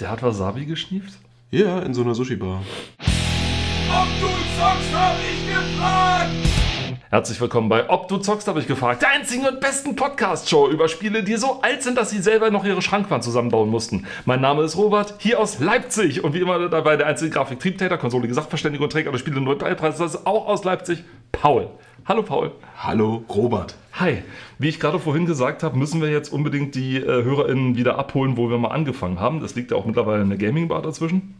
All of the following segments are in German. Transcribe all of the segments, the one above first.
Der hat Wasabi geschnieft? Ja, in so einer Sushi-Bar. Ob du zockst, hab ich gefragt! Herzlich willkommen bei Ob du zockst, habe ich gefragt. Der einzigen und besten Podcast-Show über Spiele, die so alt sind, dass sie selber noch ihre Schrankwand zusammenbauen mussten. Mein Name ist Robert, hier aus Leipzig und wie immer dabei der einzige Grafik-Triebtäter, Konsole, Sachverständige und Träger der Spiele Nobelpreis, das ist auch aus Leipzig, Paul. Hallo Paul. Hallo, Robert. Hi. Wie ich gerade vorhin gesagt habe, müssen wir jetzt unbedingt die äh, HörerInnen wieder abholen, wo wir mal angefangen haben. Das liegt ja auch mittlerweile eine Gaming-Bar dazwischen.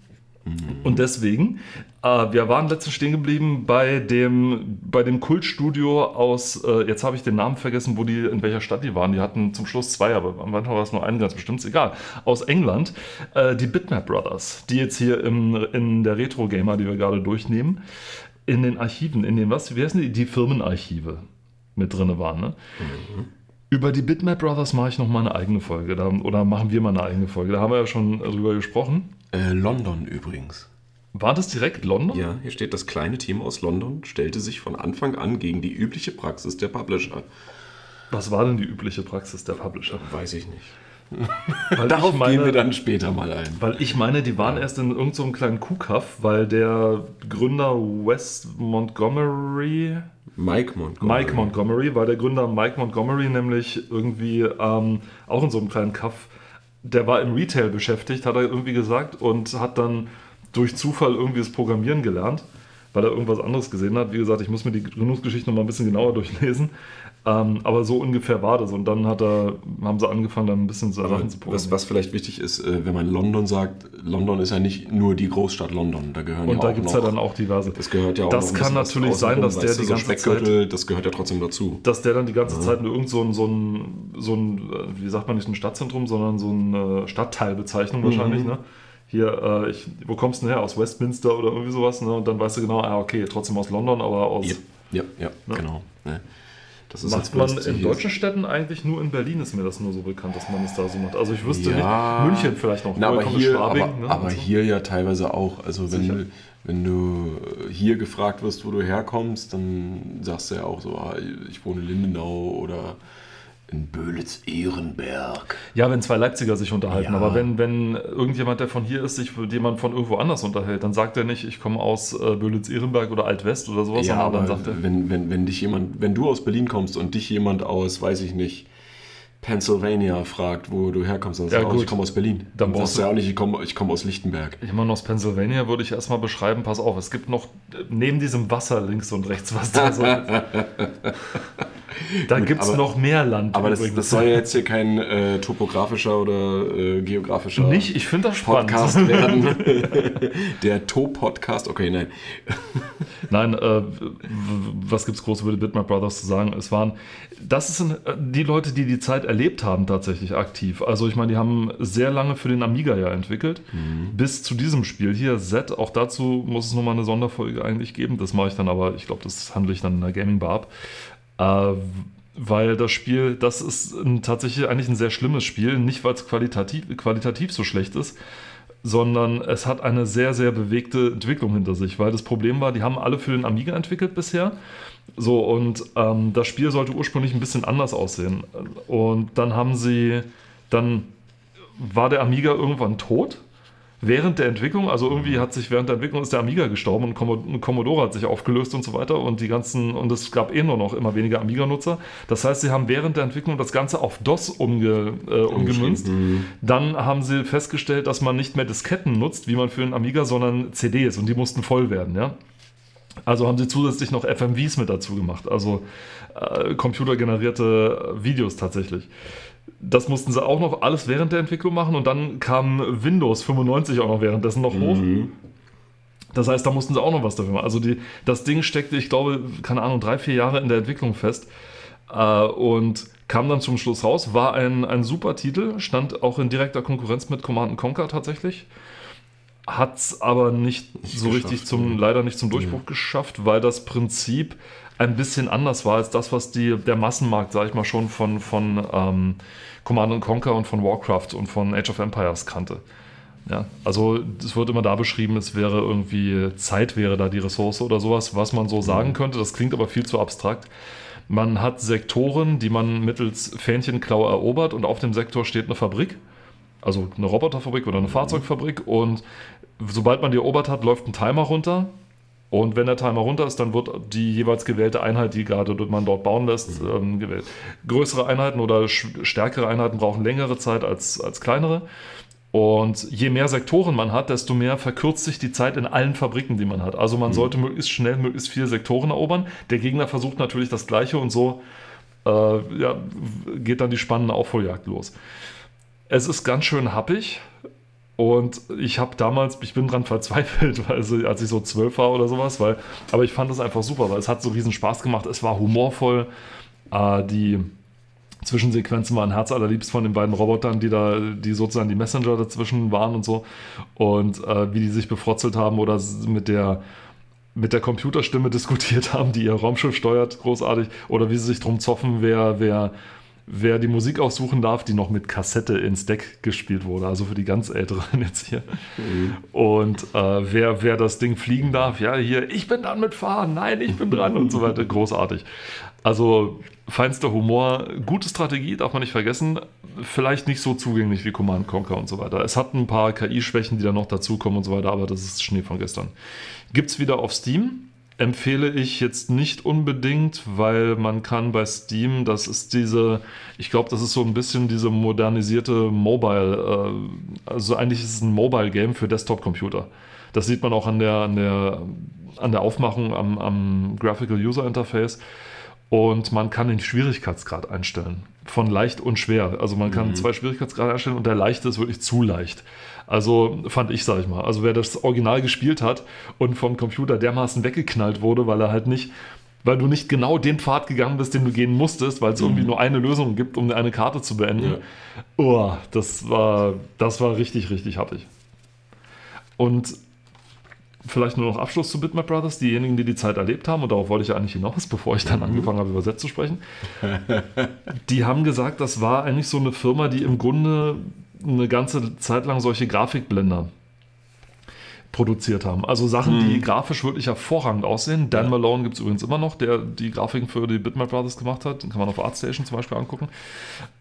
Und deswegen, äh, wir waren letztens stehen geblieben bei dem, bei dem Kultstudio aus, äh, jetzt habe ich den Namen vergessen, wo die, in welcher Stadt die waren. Die hatten zum Schluss zwei, aber am Anfang war es nur einen ganz bestimmt, ist egal. Aus England, äh, die Bitmap Brothers, die jetzt hier im, in der Retro Gamer, die wir gerade durchnehmen, in den Archiven, in den, was, wie heißen die? Die Firmenarchive mit drin waren, ne? Über die Bitmap Brothers mache ich noch mal eine eigene Folge, da, oder machen wir mal eine eigene Folge. Da haben wir ja schon drüber gesprochen. Äh, London übrigens. War das direkt London? Ja, hier steht, das kleine Team aus London stellte sich von Anfang an gegen die übliche Praxis der Publisher. Was war denn die übliche Praxis der Publisher? Weiß ich nicht. Weil Darauf ich meine, gehen wir dann später mal ein. Weil ich meine, die waren erst in irgendeinem so kleinen Kuhkaff, weil der Gründer Wes Montgomery, Mike Montgomery. Mike Montgomery, weil der Gründer Mike Montgomery nämlich irgendwie ähm, auch in so einem kleinen Kaff, der war im Retail beschäftigt, hat er irgendwie gesagt und hat dann durch Zufall irgendwie das Programmieren gelernt, weil er irgendwas anderes gesehen hat. Wie gesagt, ich muss mir die Gründungsgeschichte noch mal ein bisschen genauer durchlesen. Ähm, aber so ungefähr war das. Und dann hat er, haben sie angefangen, dann ein bisschen so Sachen zu was, programmieren. was vielleicht wichtig ist, äh, wenn man London sagt, London ist ja nicht nur die Großstadt London. Da gehören Und ja da gibt es ja dann auch diverse. Das gehört ja auch Das kann was natürlich sein, dass der die so ganze Speckgürtel, das gehört ja trotzdem dazu. dass der dann die ganze Zeit nur irgend so ein, so ein, so ein, äh, wie sagt man nicht ein Stadtzentrum, sondern so eine Stadtteilbezeichnung wahrscheinlich, ne? Hier, äh, ich, wo kommst du denn her? Aus Westminster oder irgendwie sowas, ne? Und dann weißt du genau, ah, okay, trotzdem aus London, aber aus. Ja, ja, ja genau. Ne? Das Macht man in deutschen Städten eigentlich nur in Berlin ist mir das nur so bekannt, dass man es da so macht. Also ich wüsste Ja. nicht, München vielleicht noch, Na, aber hier, Schwabing, aber, ne? aber so. hier ja teilweise auch. Also wenn Sicher. wenn du hier gefragt wirst, wo du herkommst, dann sagst du ja auch so, ah, ich wohne in Lindenau oder in Böhlitz-Ehrenberg. Ja, wenn zwei Leipziger sich unterhalten, Ja. aber wenn, wenn irgendjemand, der von hier ist, sich mit jemand von irgendwo anders unterhält, dann sagt er nicht, ich komme aus äh, Böhlitz-Ehrenberg oder Altwest oder sowas, Ja, aber dann sagt er, wenn, wenn, wenn dich jemand, wenn du aus Berlin kommst und dich jemand aus, weiß ich nicht, Pennsylvania fragt, wo du herkommst, dann sagst Ja, du auch, gut. ich komme aus Berlin. Dann Dann sagst brauchst du ja auch nicht, ich komme ich komme aus Lichtenberg. Ich meine, aus Pennsylvania würde ich erstmal beschreiben, pass auf, es gibt noch neben diesem Wasser links und rechts was da so ist. Da gibt es noch mehr Land. Aber das, übrigens. das soll ja jetzt hier kein äh, topografischer oder äh, geografischer nicht, ich finde das spannend. Podcast werden. Der To-Podcast, okay, nein. Nein, äh, was gibt es groß über die Bitmap Brothers zu sagen? Es waren, das sind äh, die Leute, die die Zeit erlebt haben, tatsächlich aktiv. Also ich meine, die haben sehr lange für den Amiga ja entwickelt, bis zu diesem Spiel hier, Z. Auch dazu muss es nochmal eine Sonderfolge eigentlich geben. Das mache ich dann aber, ich glaube, das handle ich dann in der Gaming Bar ab. Äh, weil das Spiel, das ist ein, tatsächlich eigentlich ein sehr schlimmes Spiel, nicht weil es qualitativ, qualitativ so schlecht ist, sondern es hat eine sehr, sehr bewegte Entwicklung hinter sich, weil das Problem war, die haben alle für den Amiga entwickelt bisher. So, und ähm, das Spiel sollte ursprünglich ein bisschen anders aussehen. Und dann haben sie, dann war der Amiga irgendwann tot. Während der Entwicklung, also irgendwie hat sich während der Entwicklung ist der Amiga gestorben und Commo- Commodore hat sich aufgelöst und so weiter und die ganzen, und es gab eh nur noch immer weniger Amiga-Nutzer. Das heißt, sie haben während der Entwicklung das Ganze auf DOS umge, äh, umgemünzt. Dann haben sie festgestellt, dass man nicht mehr Disketten nutzt, wie man für einen Amiga, sondern CDs und die mussten voll werden, ja. Also haben sie zusätzlich noch FMVs mit dazu gemacht, also äh, computergenerierte Videos tatsächlich. Das mussten sie auch noch alles während der Entwicklung machen und dann kam Windows 95 auch noch währenddessen noch hoch. Das heißt, da mussten sie auch noch was dafür machen. Also die, das Ding steckte, ich glaube, keine Ahnung, drei, vier Jahre in der Entwicklung fest äh, und kam dann zum Schluss raus. War ein, ein super Titel, stand auch in direkter Konkurrenz mit Command Conquer tatsächlich. Hat es aber nicht, so geschafft, richtig zum, leider nicht zum Durchbruch geschafft, weil das Prinzip ein bisschen anders war als das, was die, der Massenmarkt, sag ich mal, schon von, von ähm, Command Conquer und von Warcraft und von Age of Empires kannte. Ja, also es wird immer da beschrieben, es wäre irgendwie Zeit wäre da die Ressource oder sowas, was man so sagen könnte. Das klingt aber viel zu abstrakt. Man hat Sektoren, die man mittels Fähnchenklau erobert und auf dem Sektor steht eine Fabrik. Also eine Roboterfabrik oder eine Fahrzeugfabrik. Und sobald man die erobert hat, läuft ein Timer runter. Und wenn der Timer runter ist, dann wird die jeweils gewählte Einheit, die gerade man dort bauen lässt, ähm, gewählt. Größere Einheiten oder stärkere Einheiten brauchen längere Zeit als, als kleinere. Und je mehr Sektoren man hat, desto mehr verkürzt sich die Zeit in allen Fabriken, die man hat. Also man mhm. sollte möglichst schnell möglichst viele Sektoren erobern. Der Gegner versucht natürlich das Gleiche und so äh, ja, geht dann die spannende Aufholjagd los. Es ist ganz schön happig. Und ich habe damals, ich bin dran verzweifelt, weil, als ich so zwölf war oder sowas, weil, aber ich fand es einfach super, weil es hat so riesen Spaß gemacht. Es war humorvoll. Äh, die Zwischensequenzen waren herzallerliebst von den beiden Robotern, die da, die sozusagen die Messenger dazwischen waren und so. Und äh, wie die sich befrotzelt haben oder mit der mit der Computerstimme diskutiert haben, die ihr Raumschiff steuert, großartig. Oder wie sie sich drum zoffen, wer, wer wer die Musik aussuchen darf, die noch mit Kassette ins Deck gespielt wurde, also für die ganz Älteren jetzt hier. Mhm. Und äh, wer, wer das Ding fliegen darf, ja, hier, ich bin dran mit Fahren, nein, ich bin dran und so weiter, großartig. Also feinster Humor, gute Strategie, darf man nicht vergessen, vielleicht nicht so zugänglich wie Command Conquer und so weiter. Es hat ein paar KI-Schwächen, die da noch dazukommen und so weiter, aber das ist Schnee von gestern. Gibt es wieder auf Steam, empfehle ich jetzt nicht unbedingt, weil man kann bei Steam, das ist diese, ich glaube, das ist so ein bisschen diese modernisierte Mobile, äh, also eigentlich ist es ein Mobile-Game für Desktop-Computer. Das sieht man auch an der, an der, an der Aufmachung am, am Graphical User Interface. Und man kann den Schwierigkeitsgrad einstellen. Von leicht und schwer. Also man kann mhm. zwei Schwierigkeitsgrade einstellen und der leichte ist wirklich zu leicht. Also fand ich, sag ich mal. Also wer das Original gespielt hat und vom Computer dermaßen weggeknallt wurde, weil er halt nicht, weil du nicht genau den Pfad gegangen bist, den du gehen musstest, weil es mhm. irgendwie nur eine Lösung gibt, um eine Karte zu beenden. Ja. Oh, das war, das war richtig, richtig happig. Und vielleicht nur noch Abschluss zu Bitmap Brothers. Diejenigen, die die Zeit erlebt haben, und darauf wollte ich ja eigentlich hinaus, bevor ich dann mhm. angefangen habe, übersetzt zu sprechen, die haben gesagt, das war eigentlich so eine Firma, die im Grunde eine ganze Zeit lang solche Grafikblender produziert haben. Also Sachen, mhm. die grafisch wirklich hervorragend aussehen. Dan ja. Malone gibt es übrigens immer noch, der die Grafiken für die Bitmap Brothers gemacht hat. Den kann man auf ArtStation zum Beispiel angucken.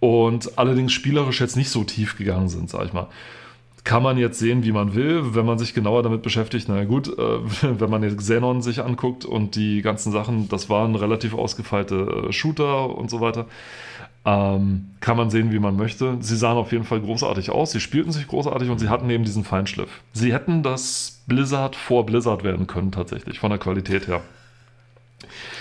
Und allerdings spielerisch jetzt nicht so tief gegangen sind, sag ich mal. Kann man jetzt sehen, wie man will, wenn man sich genauer damit beschäftigt. Na gut, äh, wenn man jetzt Xenon sich anguckt und die ganzen Sachen, das waren relativ ausgefeilte äh, Shooter und so weiter. Ähm, kann man sehen, wie man möchte. Sie sahen auf jeden Fall großartig aus, sie spielten sich großartig und sie hatten eben diesen Feinschliff. Sie hätten das Blizzard vor Blizzard werden können, tatsächlich, von der Qualität her.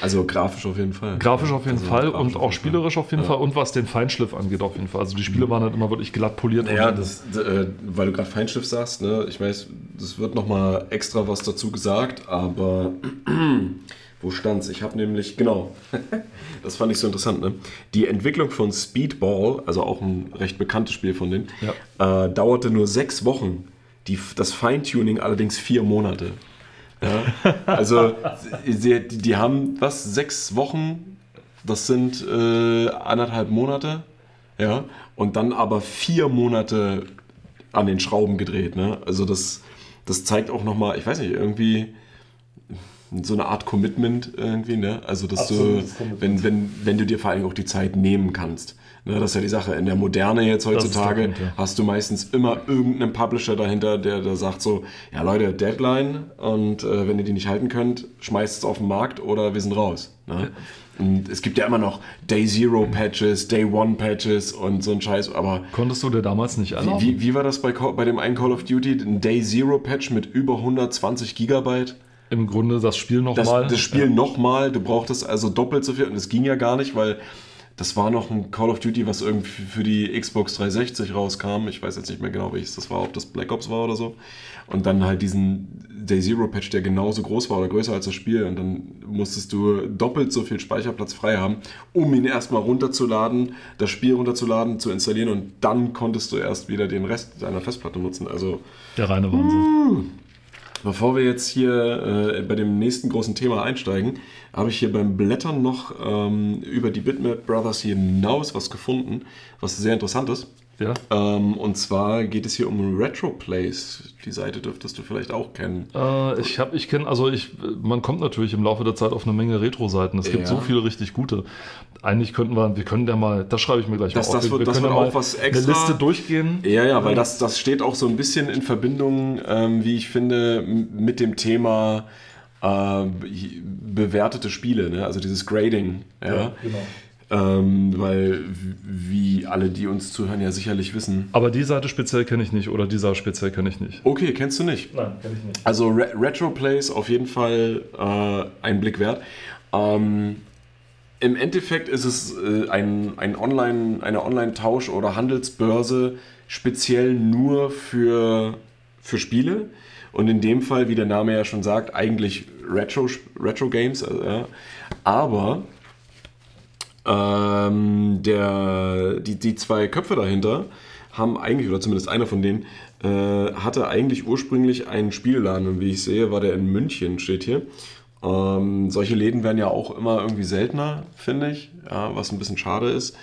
Also grafisch auf jeden Fall. Grafisch auf jeden also Fall und auch spielerisch auf jeden ja. Fall und was den Feinschliff angeht auf jeden Fall. Also die Spiele waren halt immer wirklich glatt poliert. Ja, das, äh, weil du gerade Feinschliff sagst, ne? ich weiß, das wird nochmal extra was dazu gesagt, aber wo stand's? Ich habe nämlich, genau, das fand ich so interessant, ne? Die Entwicklung von Speedball, also auch ein recht bekanntes Spiel von denen, ja. äh, dauerte nur sechs Wochen. Die, das Feintuning allerdings vier Monate. Ja? Also, die, die, haben was, sechs Wochen, das sind äh, anderthalb Monate, ja, und dann aber vier Monate an den Schrauben gedreht, ne? Also, das, das zeigt auch nochmal, ich weiß nicht, irgendwie so eine Art Commitment irgendwie, ne? Also, dass Absolut, du, wenn, wenn, wenn du dir vor allem auch die Zeit nehmen kannst. Ne, das ist ja die Sache. In der Moderne jetzt heutzutage Punkt, ja. hast du meistens immer irgendeinen Publisher dahinter, der, der sagt so, ja Leute, Deadline und äh, wenn ihr die nicht halten könnt, schmeißt es auf den Markt oder wir sind raus. Ne? Und es gibt ja immer noch Day Zero Patches, Day One Patches und so ein Scheiß, aber... Konntest du dir damals nicht erlauben? Wie, wie, war das bei, bei dem einen Call of Duty? Ein Day Zero Patch mit über 120 Gigabyte? Im Grunde das Spiel nochmal. Das, das Spiel ja. nochmal, du brauchtest also doppelt so viel und es ging ja gar nicht, weil das war noch ein Call of Duty, was irgendwie für die Xbox 360 rauskam. Ich weiß jetzt nicht mehr genau, welches das war, ob das Black Ops war oder so. Und dann halt diesen Day Zero Patch, der genauso groß war oder größer als das Spiel. Und dann musstest du doppelt so viel Speicherplatz frei haben, um ihn erstmal runterzuladen, das Spiel runterzuladen, zu installieren und dann konntest du erst wieder den Rest deiner Festplatte nutzen. Also der reine Wahnsinn. Bevor wir jetzt hier äh, bei dem nächsten großen Thema einsteigen, habe ich hier beim Blättern noch ähm, über die Bitmap Brothers hinaus was gefunden, was sehr interessant ist. Ja. Ähm, und zwar geht es hier um Retroplays. Die Seite dürftest du vielleicht auch kennen. Äh, ich habe, ich kenne, also ich, man kommt natürlich im Laufe der Zeit auf eine Menge Retro-Seiten. Es gibt Ja. so viele richtig gute. Eigentlich könnten wir, wir können ja mal, das schreibe ich mir gleich Das- mal auf. das wird- wir das können wird ja mal auch was eine extra- Liste durchgehen. Ja, ja, weil das, das steht auch so ein bisschen in Verbindung, ähm, wie ich finde, mit dem Thema äh, bewertete Spiele, ne? also dieses Grading. Ja, genau. Ähm, weil, wie alle, die uns zuhören, ja sicherlich wissen. Aber die Seite speziell kenne ich nicht oder dieser speziell kenne ich nicht. Okay, kennst du nicht? Nein, kenne ich nicht. Also Re Retroplays auf jeden Fall äh, ein Blick wert. Ähm, Im Endeffekt ist es äh, ein, ein Online, eine Online-Tausch- oder Handelsbörse speziell nur für, für Spiele. Und in dem Fall, wie der Name ja schon sagt, eigentlich Retro, Retro Games. äh. Aber ähm, der, die, die zwei Köpfe dahinter haben eigentlich, oder zumindest einer von denen, äh, hatte eigentlich ursprünglich einen Spielladen. Und wie ich sehe, war der in München, steht hier. Ähm, solche Läden werden ja auch immer irgendwie seltener, finde ich, ja, was ein bisschen schade ist.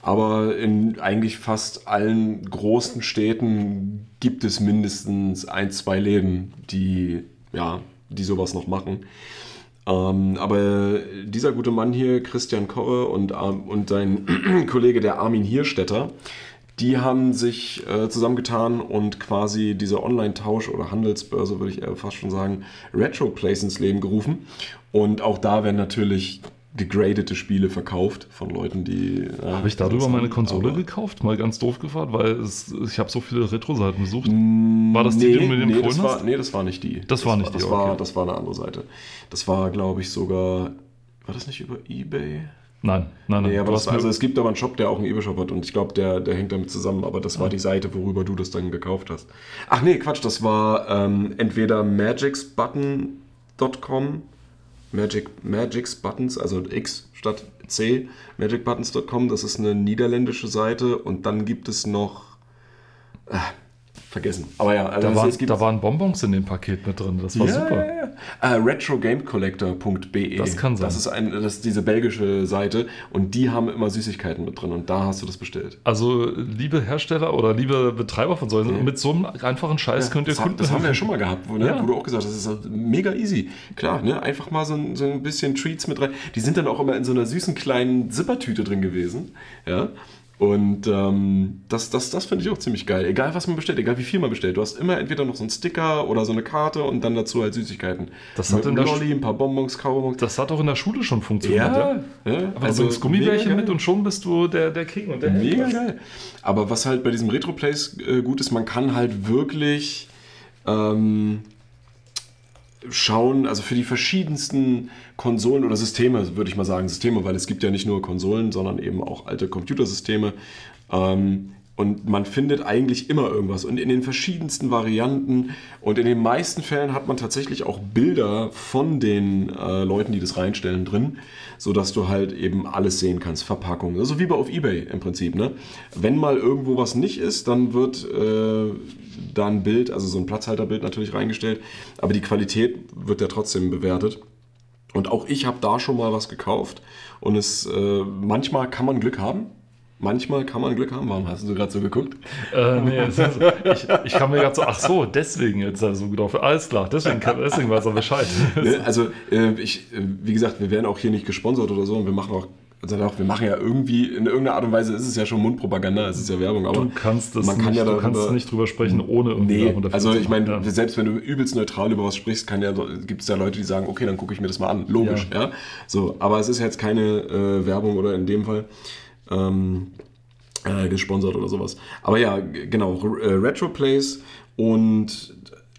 Aber in eigentlich fast allen großen Städten gibt es mindestens ein, zwei Läden, die, ja, die sowas noch machen. Ähm, aber dieser gute Mann hier, Christian Korre und, und sein Kollege, der Armin Hierstetter, die haben sich äh, zusammengetan und quasi diese Online-Tausch- oder Handelsbörse, würde ich eher fast schon sagen, Retroplays ins Leben gerufen. Und auch da werden natürlich gegradete Spiele verkauft von Leuten, die. äh, Habe ich darüber meine Konsole aber- gekauft? Mal ganz doof gefragt, weil es, ich habe so viele Retro-Seiten besucht. War das die, die du mir nee, empfohlen das war, hast? nee, das war nicht die. Das war nicht die, das war, okay. das war eine andere Seite. Das war, glaube ich, sogar. War das nicht über Ebay? Nein, nein, nein. Nee, aber das, hast also es gibt aber einen Shop, der auch einen Ebay-Shop hat und ich glaube, der, der hängt damit zusammen, aber das war die Seite, worüber du das dann gekauft hast. Ach nee, Quatsch, das war ähm, entweder magicsbutton.com, Magic, Magics Buttons, also X statt C, magicbuttons.com, das ist eine niederländische Seite. Und dann gibt es noch, äh, vergessen, aber ja, also da, gibt da waren Bonbons in dem Paket mit drin. Das war ja, super. Ja, ja. Äh, RetroGameCollector.be. Das kann sein. Das ist, ein, das ist diese belgische Seite und die haben immer Süßigkeiten mit drin und da hast du das bestellt. Also, liebe Hersteller oder liebe Betreiber von solchen, mit so einem einfachen Scheiß könnt ihr das, Kunden das haben wir ja schon mal gehabt, wo, ne, wo du auch gesagt hast, das ist mega easy. Klar, ne? einfach mal so ein, so ein bisschen Treats mit rein. Die sind dann auch immer in so einer süßen kleinen Zippertüte drin gewesen. Ja. Und ähm, das, das, das finde ich auch ziemlich geil. Egal, was man bestellt, egal wie viel man bestellt. Du hast immer entweder noch so einen Sticker oder so eine Karte und dann dazu halt Süßigkeiten. Das Mit hat in der Lolli, ein paar Bonbons, Kaubonbons. Das hat auch in der Schule schon funktioniert. Ja, Ja, ja. Aber also, bringst Gummibärchen mit und schon bist du der, der King und der Mega Held. geil. Aber was halt bei diesem Retro-Plays äh, gut ist, man kann halt wirklich ähm, schauen, also für die verschiedensten Konsolen oder Systeme, würde ich mal sagen, Systeme, weil es gibt ja nicht nur Konsolen, sondern eben auch alte Computersysteme. Ähm, und man findet eigentlich immer irgendwas und in den verschiedensten Varianten und in den meisten Fällen hat man tatsächlich auch Bilder von den äh, Leuten, die das reinstellen, drin, sodass du halt eben alles sehen kannst, Verpackungen, also wie bei auf Ebay im Prinzip. Ne? Wenn mal irgendwo was nicht ist, dann wird äh, da ein Bild, also so ein Platzhalterbild natürlich reingestellt, aber die Qualität wird ja trotzdem bewertet. Und auch ich habe da schon mal was gekauft und es äh, manchmal kann man Glück haben. Manchmal kann man Glück haben. Warum hast du gerade so geguckt? Äh, nee, ist, ich, ich kann mir gerade so, ach so, deswegen jetzt so gedacht. Alles klar, deswegen, deswegen weiß er Bescheid. Ne? Also, äh, ich, äh, wie gesagt, wir werden auch hier nicht gesponsert oder so und wir machen auch, also auch, wir machen ja irgendwie, in irgendeiner Art und Weise ist es ja schon Mundpropaganda, es ist ja Werbung, aber Du kannst, das man kann nicht, ja du darüber, kannst nicht drüber sprechen, ohne irgendwie Nee, also ich meine. Ja. selbst wenn du übelst neutral über was sprichst, kann ja, gibt es ja Leute, die sagen, okay, dann gucke ich mir das mal an. Logisch, ja. So, aber es ist jetzt keine äh, Werbung oder in dem Fall ähm, äh, gesponsert oder sowas. Aber ja, genau, äh, Retroplays und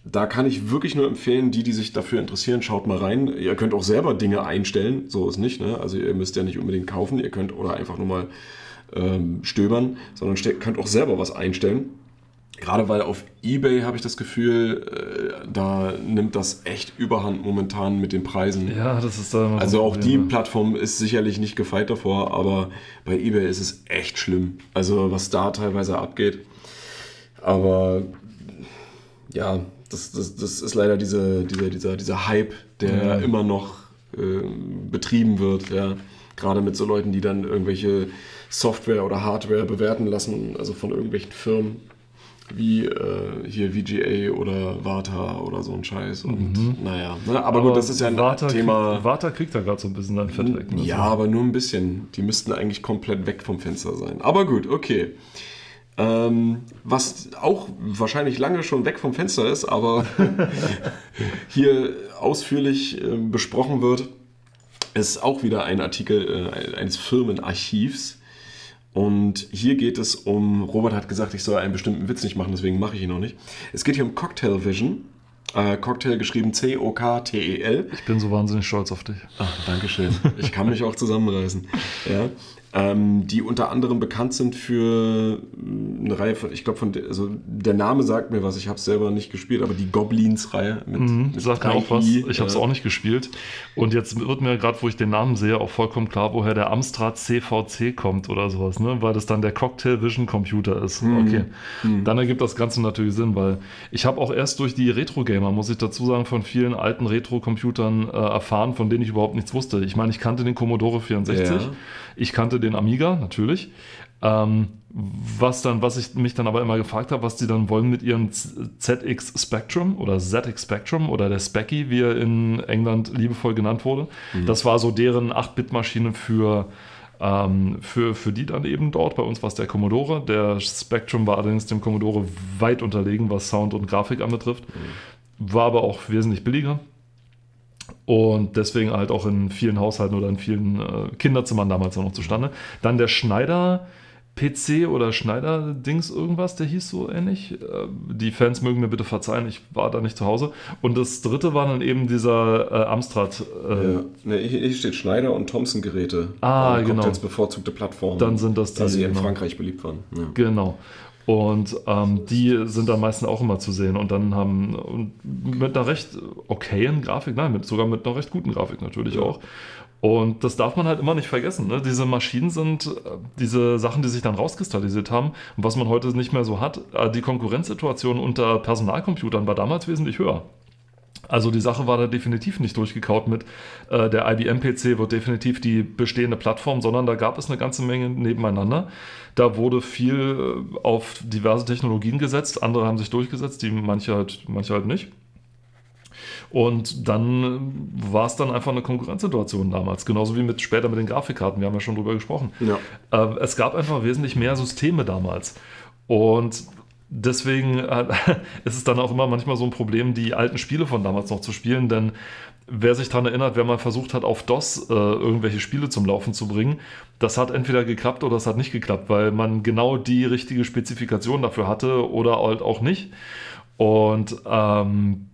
da kann ich wirklich nur empfehlen, die, die sich dafür interessieren, schaut mal rein. Ihr könnt auch selber Dinge einstellen, so ist nicht, ne? Also ihr müsst ja nicht unbedingt kaufen, ihr könnt oder einfach nur mal ähm, stöbern, sondern könnt auch selber was einstellen. Gerade weil auf Ebay habe ich das Gefühl, äh, da nimmt das echt überhand momentan mit den Preisen. ja, das ist da Also auch die. Plattform ist sicherlich nicht gefeit davor, aber bei eBay ist es echt schlimm. Also was da teilweise abgeht. Aber ja, das, das, das ist leider diese, dieser, dieser, dieser Hype, der Ja. immer noch äh, betrieben wird. Ja. Gerade mit so Leuten, die dann irgendwelche Software oder Hardware bewerten lassen, also von irgendwelchen Firmen wie äh, hier VGA oder Vata oder so ein Scheiß. Und Mhm. naja, ne? aber, gut, das ist ja ein Warta Thema. Kriegt, Warta kriegt da gerade so ein bisschen sein Fett weg. ne? Ja, aber nur ein bisschen. Die müssten eigentlich komplett weg vom Fenster sein. Aber gut, okay. Ähm, was auch wahrscheinlich lange schon weg vom Fenster ist, aber hier ausführlich äh, besprochen wird, ist auch wieder ein Artikel äh, eines Firmenarchivs. Und hier geht es um, Robert hat gesagt, ich soll einen bestimmten Witz nicht machen, deswegen mache ich ihn noch nicht. Es geht hier um Cocktail Vision. Äh, Cocktail geschrieben C-O-K-T-E-L. Ich bin so wahnsinnig stolz auf dich. Ach, Dankeschön. Ich kann mich auch zusammenreißen. Ja. Ähm, die unter anderem bekannt sind für mh, eine Reihe von, ich glaube, von, der- also der Name sagt mir was, ich habe es selber nicht gespielt, aber die Goblins-Reihe mit, Mhm, mit sagt mir 3i, auch was. Ich habe es äh, auch nicht gespielt. Und jetzt wird mir gerade, wo ich den Namen sehe, auch vollkommen klar, woher der Amstrad CVC kommt oder sowas, ne? Weil das dann der Cocktail Vision Computer ist. Mhm. Okay. Dann ergibt das Ganze natürlich Sinn, weil ich habe auch erst durch die Retro-Gamer, muss ich dazu sagen, von vielen alten Retro-Computern äh, erfahren, von denen ich überhaupt nichts wusste. Ich meine, ich kannte den Commodore 64, Ja. Ich kannte den Amiga, natürlich. Ähm, was dann, was ich mich dann aber immer gefragt habe, was die dann wollen mit ihrem ZX Spectrum oder ZX Spectrum oder der Specky, wie er in England liebevoll genannt wurde. Das war so deren 8-Bit-Maschine für, ähm, für, für die dann eben dort. Bei uns war es der Commodore. Der Spectrum war allerdings dem Commodore weit unterlegen, was Sound und Grafik anbetrifft. War aber auch wesentlich billiger. Und deswegen halt auch in vielen Haushalten oder in vielen äh, Kinderzimmern damals auch noch zustande. Dann der Schneider PC oder Schneider Dings irgendwas, der hieß so ähnlich. Äh, die Fans mögen mir bitte verzeihen, ich war da nicht zu Hause. Und das dritte war dann eben dieser äh, Amstrad. Äh, Ja. Ne, hier, hier steht Schneider und Thompson Geräte. Ah, genau. Cocktails bevorzugte Plattformen. Dann sind das Da die, sie in genau. Frankreich beliebt waren. Ja. Genau. Und ähm, die sind dann meistens auch immer zu sehen und dann haben und mit einer recht okayen Grafik, nein, mit, sogar mit einer recht guten Grafik natürlich Ja. auch. Und das darf man halt immer nicht vergessen. Ne? Diese Maschinen sind äh, diese Sachen, die sich dann rauskristallisiert haben und was man heute nicht mehr so hat. Äh, die Konkurrenzsituation unter Personalcomputern war damals wesentlich höher. Also die Sache war da definitiv nicht durchgekaut mit äh, der IBM-PC wird definitiv die bestehende Plattform, sondern da gab es eine ganze Menge nebeneinander. Da wurde viel äh, auf diverse Technologien gesetzt, andere haben sich durchgesetzt, die manche halt, manche halt nicht. Und dann äh, war es dann einfach eine Konkurrenzsituation damals, genauso wie mit später mit den Grafikkarten, wir haben ja schon drüber gesprochen. Ja. Äh, es gab einfach wesentlich mehr Systeme damals. Und deswegen äh, ist es dann auch immer manchmal so ein Problem, die alten Spiele von damals noch zu spielen, denn wer sich daran erinnert, wer mal versucht hat, auf DOS äh, irgendwelche Spiele zum Laufen zu bringen, das hat entweder geklappt oder es hat nicht geklappt, weil man genau die richtige Spezifikation dafür hatte oder halt auch nicht. Und ähm,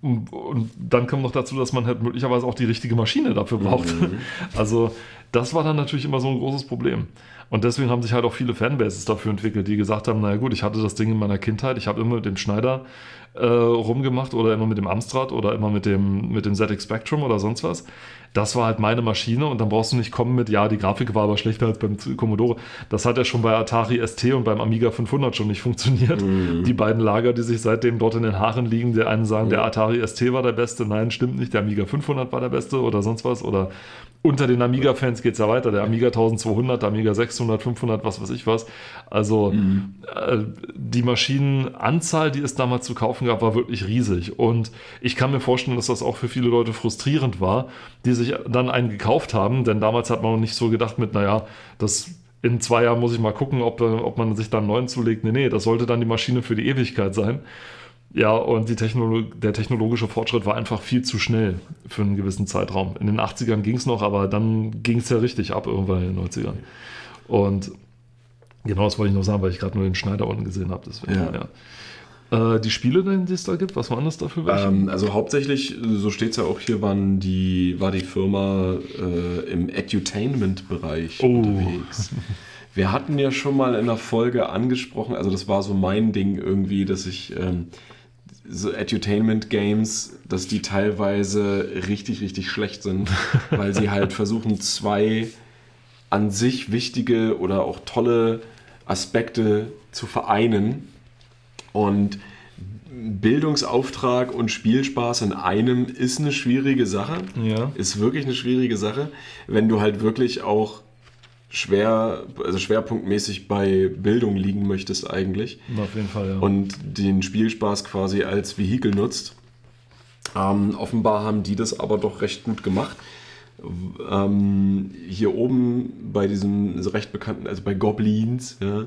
und dann kommt noch dazu, dass man halt möglicherweise auch die richtige Maschine dafür braucht. Also das war dann natürlich immer so ein großes Problem. Und deswegen haben sich halt auch viele Fanbases dafür entwickelt, die gesagt haben, naja gut, ich hatte das Ding in meiner Kindheit, ich habe immer mit dem Schneider äh, rumgemacht oder immer mit dem Amstrad oder immer mit dem, mit dem ZX Spectrum oder sonst was. Das war halt meine Maschine und dann brauchst du nicht kommen mit, ja, die Grafik war aber schlechter als beim Commodore. Das hat ja schon bei Atari ST und beim Amiga 500 schon nicht funktioniert. Die beiden Lager, die sich seitdem dort in den Haaren liegen, der einen sagen, der Atari ST war der beste, nein, stimmt nicht, der Amiga 500 war der beste oder sonst was oder unter den Amiga-Fans geht es ja weiter. Der Amiga 1200, der Amiga 600, 500, was weiß ich was. Also äh, die Maschinenanzahl, die es damals zu kaufen gab, war wirklich riesig. Und ich kann mir vorstellen, dass das auch für viele Leute frustrierend war, die sich dann einen gekauft haben. Denn damals hat man noch nicht so gedacht mit, naja, das in zwei Jahren muss ich mal gucken, ob, äh, ob man sich da einen neuen zulegt. Nee, nee, das sollte dann die Maschine für die Ewigkeit sein. Ja, und Technolo der technologische Fortschritt war einfach viel zu schnell für einen gewissen Zeitraum. In den 80ern ging es noch, aber dann ging es ja richtig ab irgendwann in den 90ern. Und genau das wollte ich noch sagen, weil ich gerade nur den Schneider unten gesehen habe. Deswegen, Ja. ja. Äh, die Spiele, die es da gibt, was waren das dafür welche? Ähm, also hauptsächlich, so steht es ja auch hier, waren die, war die Firma äh, im Edutainment-Bereich Oh. unterwegs. Wir hatten ja schon mal in der Folge angesprochen, also das war so mein Ding irgendwie, dass ich ähm, so Edutainment-Games, dass die teilweise richtig, richtig schlecht sind, weil sie halt versuchen, zwei an sich wichtige oder auch tolle Aspekte zu vereinen und Bildungsauftrag und Spielspaß in einem ist eine schwierige Sache. Ja. Ist wirklich eine schwierige Sache, wenn du halt wirklich auch schwer, also schwerpunktmäßig bei Bildung liegen möchtest eigentlich Auf jeden Fall, ja. und den Spielspaß quasi als Vehikel nutzt. Ähm, offenbar haben die das aber doch recht gut gemacht. Ähm, hier oben bei diesem recht bekannten, also bei Goblins, ja,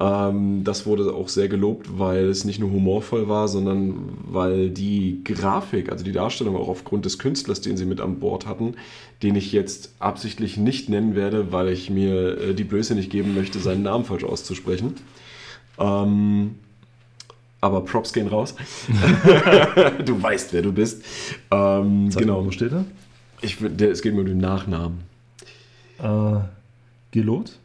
ähm, das wurde auch sehr gelobt, weil es nicht nur humorvoll war, sondern weil die Grafik, also die Darstellung auch aufgrund des Künstlers, den sie mit an Bord hatten, den ich jetzt absichtlich nicht nennen werde, weil ich mir äh, die Blöße nicht geben möchte, seinen Namen falsch auszusprechen. Ähm, aber Props gehen raus. du weißt, wer du bist. Ähm, Sag genau. Wo steht er? Ich, der, es geht mir um den Nachnamen. Äh, Gelot?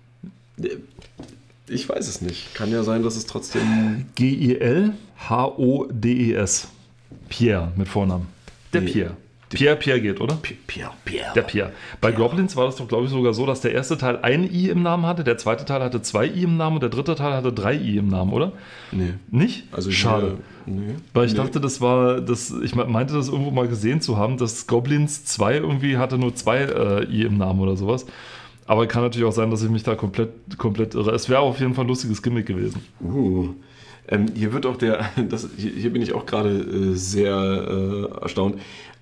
Ich weiß es nicht. Kann ja sein, dass es trotzdem. G-I-L-H-O-D-E-S. Pierre mit Vornamen. Der. Pierre. Pierre, Pierre geht, oder? Pierre, Pierre. Der Pierre. Bei Goblins war das doch, glaube ich, sogar so, dass der erste Teil ein I im Namen hatte, der zweite Teil hatte zwei I im Namen und der dritte Teil hatte drei I im Namen, oder? Nee. Nicht? Also Schade. Hier, nee. Weil ich nee. dachte, das war, das, ich me- meinte das irgendwo mal gesehen zu haben, dass Goblins 2 irgendwie hatte nur zwei äh, I im Namen oder sowas. Aber kann natürlich auch sein, dass ich mich da komplett, komplett irre. Es wäre auf jeden Fall ein lustiges Gimmick gewesen. Uh. Ähm, hier wird auch der, das, hier, hier bin ich auch gerade äh, sehr äh, erstaunt.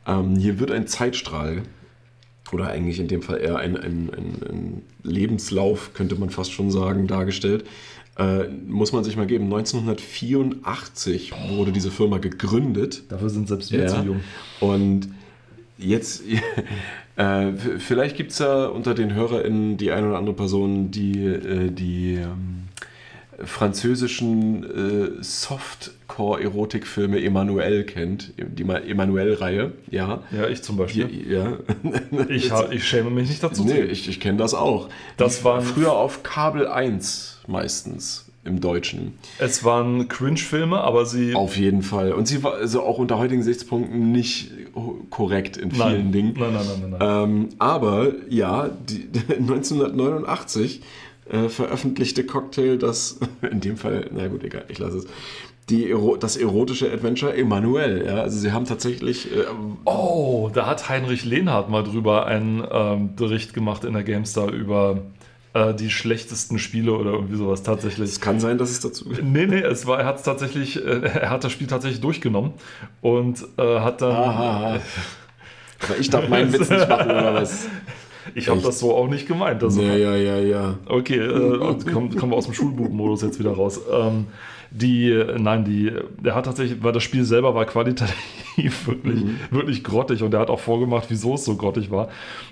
Ähm, hier wird ein Zeitstrahl, oder eigentlich in dem Fall eher ein, ein, ein, ein Lebenslauf, könnte man fast schon sagen, dargestellt. Äh, muss man sich mal geben. 1984 wurde diese Firma gegründet. Dafür sind selbst wir zu jung. Und jetzt, äh, vielleicht gibt es ja unter den HörerInnen die eine oder andere Person, die äh, die ähm, französischen äh, Softcore-Erotikfilme Emanuel kennt, die Ma- Emanuel-Reihe, ja. Ja, ich zum Beispiel. ja. Ich, ha- ich schäme mich nicht dazu. nee, ich, ich kenne das auch. Das waren- früher auf Kabel 1 meistens im Deutschen. Es waren Cringe-Filme, aber sie. Auf jeden Fall. Und sie war also auch unter heutigen Gesichtspunkten nicht korrekt in vielen nein. Dingen. Nein, nein, nein, nein. nein. Ähm, aber ja, die, 1989 äh, veröffentlichte Cocktail das, in dem Fall, na gut, egal, ich lasse es, die, das erotische Adventure Emanuel. Ja? Also sie haben tatsächlich, äh, Oh, da hat Heinrich Lehnhardt mal drüber einen ähm, Bericht gemacht in der GameStar über äh, die schlechtesten Spiele oder irgendwie sowas tatsächlich. es kann sein, dass es dazu Nee, nee, es war, er hat tatsächlich, äh, er hat das Spiel tatsächlich durchgenommen und äh, hat dann. Aha. Ich darf meinen Witz nicht machen, oder was? Ich habe das so auch nicht gemeint. Also, Ja, ja, ja, ja. Okay, äh, kommen, kommen wir aus dem Schulbubenmodus jetzt wieder raus. Ähm, die, nein, die, der hat tatsächlich, weil das Spiel selber war qualitativ wirklich, wirklich grottig und der hat auch vorgemacht, wieso es so grottig war.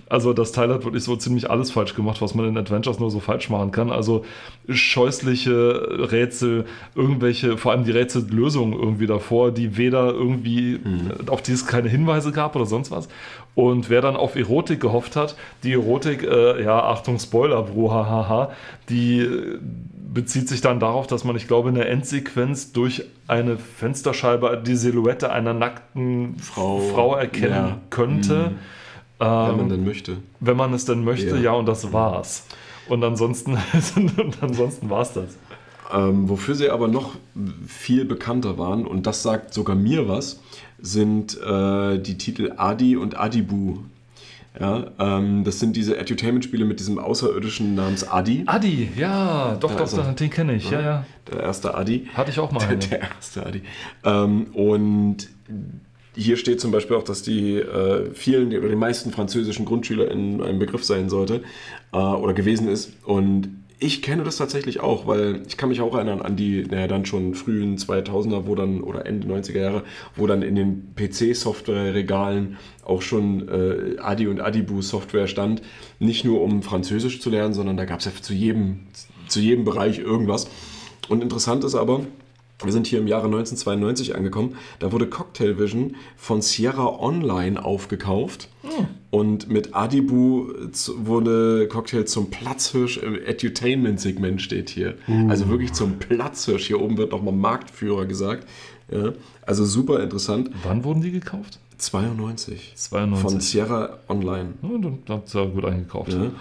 Also das Teil hat wirklich so ziemlich alles falsch gemacht, was man in Adventures nur so falsch machen kann. Also scheußliche Rätsel, irgendwelche, vor allem die Rätsellösungen irgendwie davor, die weder irgendwie, auf die es keine Hinweise gab oder sonst was. Und wer dann auf Erotik gehofft hat, die Erotik, äh, ja, Achtung, Spoiler, Bro, hahaha, die äh, bezieht sich dann darauf, dass man, ich glaube, in der Endsequenz durch eine Fensterscheibe die Silhouette einer nackten Frau, Frau, erkennen ja. könnte. Wenn man Ähm, denn möchte. wenn man es denn möchte, Ja. ja, und das war's. Und ansonsten, und ansonsten war's das. Ähm, wofür sie aber noch viel bekannter waren, und das sagt sogar mir was, sind äh, die Titel Adi und Adibu. Ja, ähm, das sind diese Edutainment-Spiele mit diesem Außerirdischen namens Adi. Adi, ja, doch, Da doch, doch, den kenne ich, ja, ja. Der erste Adi. Hatte ich auch mal. Der, der erste Adi. Ähm, und hier steht zum Beispiel auch, dass die äh, vielen oder die meisten französischen Grundschüler in einem Begriff sein sollte äh, oder gewesen ist. Und ich kenne das tatsächlich auch, weil ich kann mich auch erinnern an die, naja, dann schon frühen 2000er, wo dann, oder Ende 90er Jahre, wo dann in den PC-Software-Regalen auch schon äh, Adi und Adibu-Software stand. Nicht nur um Französisch zu lernen, sondern da gab es ja zu jedem, zu jedem Bereich irgendwas. Und interessant ist aber, wir sind hier im Jahre 1992 angekommen. Da wurde Cocktail Vision von Sierra Online aufgekauft. Und mit Adibu wurde Cocktail zum Platzhirsch im Edutainment-Segment steht hier. Also wirklich zum Platzhirsch. Hier oben wird nochmal Marktführer gesagt. Ja, also super interessant. Wann wurden die gekauft? 92. 92. Von Sierra Online. Ja, dann hat es ja gut eingekauft. Ja.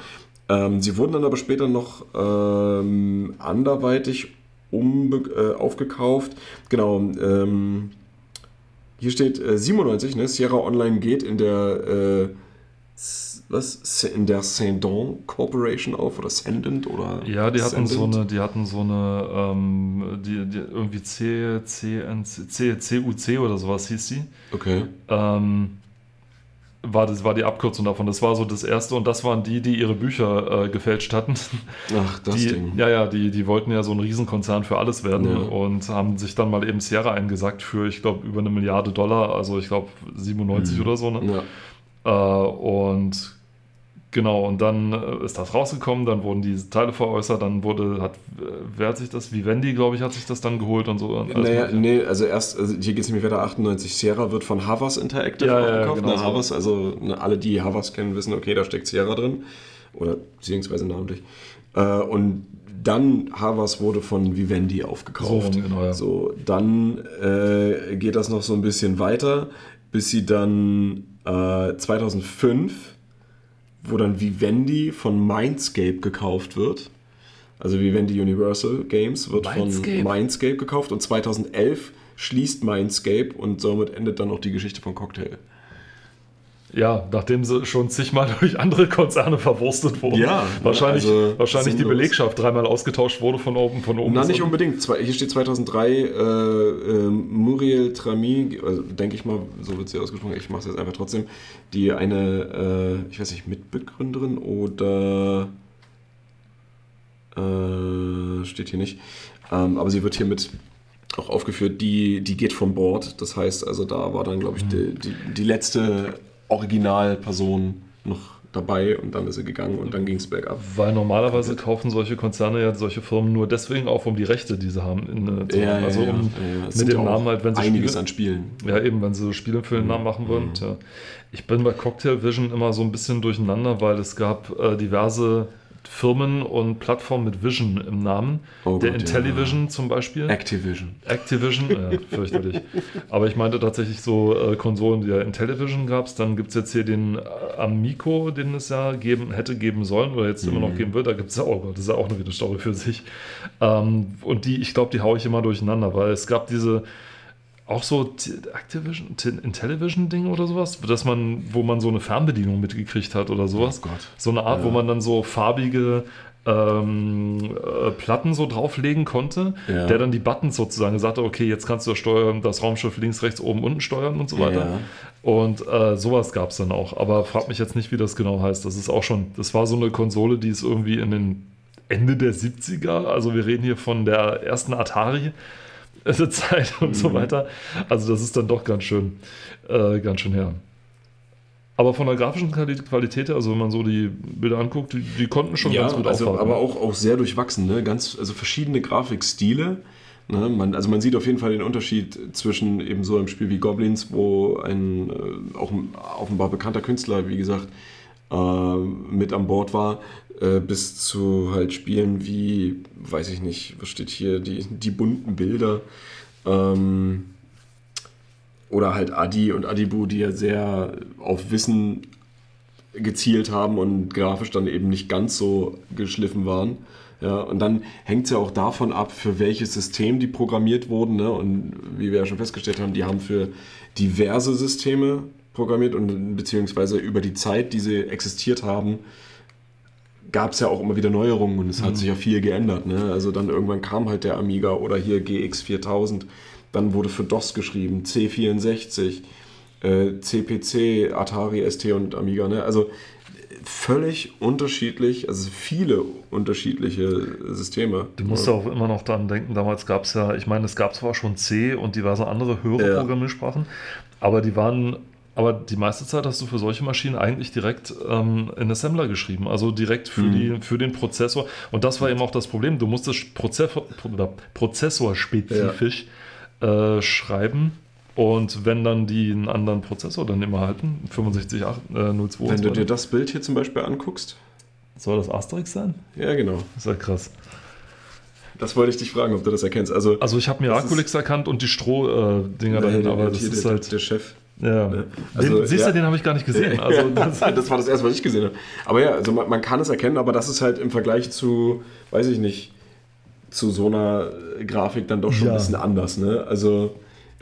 Ähm, sie wurden dann aber später noch ähm, anderweitig umbe äh, aufgekauft. Genau. Ähm, hier steht äh, 97, ne? Sierra Online geht in der äh, was in der Sendon Corporation auf oder Sendent oder ja die hatten Sendent? so eine die hatten so eine ähm, die, die irgendwie C C N C C U C oder sowas hieß die okay ähm, war das war die Abkürzung davon das war so das erste und das waren die die ihre Bücher äh, gefälscht hatten ach das die, Ding ja ja die die wollten ja so ein Riesenkonzern für alles werden ja. und haben sich dann mal eben Sierra eingesagt für ich glaube über eine Milliarde Dollar also ich glaube 97 mhm. oder so ne ja. Äh, und genau, und dann äh, ist das rausgekommen, dann wurden diese Teile veräußert, dann wurde, hat, äh, wer hat sich das, Vivendi, glaube ich, hat sich das dann geholt und so. Naja, nee, also erst, also hier geht es nämlich weiter 98. Sierra wird von Havas Interactive ja, ja, gekauft. Genau, ne, Havas, also ne, alle, die Havas kennen, wissen, okay, da steckt Sierra drin. Oder beziehungsweise namentlich. Äh, und dann Havas wurde von Vivendi aufgekauft. So, genau, ja. so dann äh, geht das noch so ein bisschen weiter, bis sie dann äh, 2005, wo dann Vivendi von Mindscape gekauft wird. Also Vivendi Universal Games wird Mindscape. von Mindscape gekauft und 2011 schließt Mindscape und somit endet dann auch die Geschichte von Cocktail. Ja, nachdem sie schon zigmal durch andere Konzerne verwurstet wurden. Ja, wahrscheinlich, also wahrscheinlich die Belegschaft dreimal ausgetauscht wurde von oben. Von oben Na, nicht unbedingt. Hier steht 2003 äh, äh, Muriel Trami, also denke ich mal, so wird sie ausgesprochen, ich mache es jetzt einfach trotzdem, die eine, äh, ich weiß nicht, Mitbegründerin oder äh, steht hier nicht, ähm, aber sie wird hier mit auch aufgeführt, die, die geht vom Board. Das heißt, also da war dann, glaube ich, mhm. die, die, die letzte Originalperson noch dabei und dann ist er gegangen und dann ging es bergab. Weil normalerweise kaufen solche Konzerne ja solche Firmen nur deswegen auf, um die Rechte, die sie haben, in, zu ja, haben. Also ja, um ja, mit dem Namen halt, wenn sie einiges Spiele, an Spielen. Ja, eben, wenn sie Spiele für den Namen machen wollen. Mhm. Ich bin bei Cocktail Vision immer so ein bisschen durcheinander, weil es gab äh, diverse Firmen und Plattformen mit Vision im Namen. Oh der Gott, Intellivision ja. zum Beispiel. Activision. Activision, ja, fürchterlich. Aber ich meinte tatsächlich so äh, Konsolen, die ja Intellivision gab es. Dann gibt es jetzt hier den äh, Amico, den es ja geben, hätte geben sollen oder jetzt mhm. immer noch geben wird. Da gibt es ja, oh Gott, das ist ja auch eine Story für sich. Ähm, und die, ich glaube, die haue ich immer durcheinander, weil es gab diese auch so Activision, Intellivision-Ding oder sowas, dass man, wo man so eine Fernbedienung mitgekriegt hat oder sowas. Oh Gott. So eine Art, ja. wo man dann so farbige ähm, äh, Platten so drauflegen konnte, ja. der dann die Buttons sozusagen sagte, okay, jetzt kannst du das, steuern, das Raumschiff links, rechts, oben, unten steuern und so weiter. Ja. Und äh, sowas gab es dann auch. Aber frag mich jetzt nicht, wie das genau heißt. Das ist auch schon, das war so eine Konsole, die ist irgendwie in den Ende der 70er, also wir reden hier von der ersten Atari, Zeit und mhm. so weiter. Also das ist dann doch ganz schön, äh, ganz schön her. Aber von der grafischen Qualität also wenn man so die Bilder anguckt, die, die konnten schon ja, ganz gut also, auffahren. Aber auch, auch sehr durchwachsen, ne? ganz, also verschiedene Grafikstile. Ne? Man, also man sieht auf jeden Fall den Unterschied zwischen eben so einem Spiel wie Goblins, wo ein äh, auch ein offenbar bekannter Künstler, wie gesagt, äh, mit an Bord war, äh, bis zu halt Spielen wie, weiß ich nicht, was steht hier, die, die bunten Bilder. Ähm, oder halt Adi und Adibu, die ja sehr auf Wissen gezielt haben und grafisch dann eben nicht ganz so geschliffen waren. Ja, und dann hängt es ja auch davon ab, für welches System die programmiert wurden. Ne? Und wie wir ja schon festgestellt haben, die haben für diverse Systeme programmiert und beziehungsweise über die Zeit, die sie existiert haben, gab es ja auch immer wieder Neuerungen und es mhm. hat sich ja viel geändert. Ne? Also dann irgendwann kam halt der Amiga oder hier GX4000, dann wurde für DOS geschrieben, C64, äh, CPC, Atari ST und Amiga. Ne? Also völlig unterschiedlich, also viele unterschiedliche Systeme. Du musst ja auch immer noch daran denken, damals gab es ja, ich meine, es gab zwar schon C und diverse andere höhere ja. Programmiersprachen, aber die waren aber die meiste Zeit hast du für solche Maschinen eigentlich direkt ähm, in Assembler geschrieben, also direkt für, mhm. die, für den Prozessor. Und das war eben auch das Problem. Du musstest Prozessor, prozessorspezifisch ja. äh, schreiben. Und wenn dann die einen anderen Prozessor dann immer halten, 6502. Äh, wenn du dir das Bild hier zum Beispiel anguckst. Soll das Asterix sein? Ja, genau. Das ist ja krass. Das wollte ich dich fragen, ob du das erkennst. Also, also ich habe Miraculix erkannt und die Stroh-Dinger äh, dahin, aber das ist halt... Der Chef ja. Ne? Also, den, siehst du, ja. den habe ich gar nicht gesehen. Also, das, das, war das erste, was ich gesehen habe. Aber ja, also man, man, kann es erkennen, aber das ist halt im Vergleich zu, weiß ich nicht, zu so einer Grafik dann doch schon Ja. ein bisschen anders, ne? Also,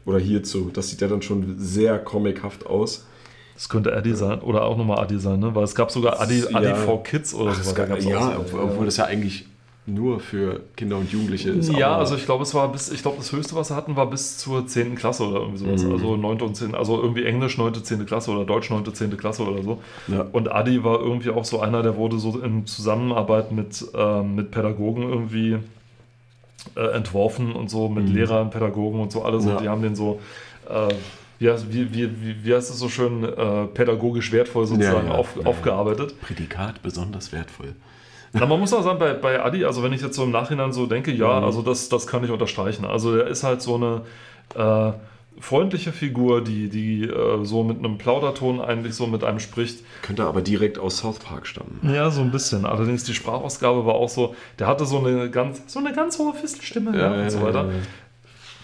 oder hierzu. Das sieht ja dann schon sehr comichaft aus. Das könnte Adi sein oder auch nochmal Adi sein, ne? Weil es gab sogar Adi, Ja. Adi for Kids oder gab's ja, so. obwohl das ja eigentlich nur für Kinder und Jugendliche ist. Ja, also ich glaube, es war bis, ich glaube, das höchste, was sie hatten, war bis zur 10. Klasse oder irgendwie sowas. Mhm. Also 9. und 10. Also irgendwie Englisch 9. 10. Klasse oder Deutsch 9. 10. Klasse oder so. Ja. Und Adi war irgendwie auch so einer, der wurde so in Zusammenarbeit mit, ähm, mit Pädagogen irgendwie äh, entworfen und so, mit Lehrern, Pädagogen und so, alle so, Mhm. Ja. die haben den so. Äh, wie, heißt- wie, wie, wie, heißt es so schön, äh, pädagogisch wertvoll sozusagen Ja, auf, aufgearbeitet. Prädikat besonders wertvoll. Na, man muss auch sagen, bei, bei Adi, also wenn ich jetzt so im Nachhinein so denke, ja, Mhm. also das, das kann ich unterstreichen. Also er ist halt so eine äh, freundliche Figur, die, die äh, so mit einem Plauderton eigentlich so mit einem spricht. Könnte aber direkt aus South Park stammen. Ja, so ein bisschen. Allerdings die Sprachausgabe war auch so, der hatte so eine ganz, so eine ganz hohe Fistelstimme ja, und so weiter.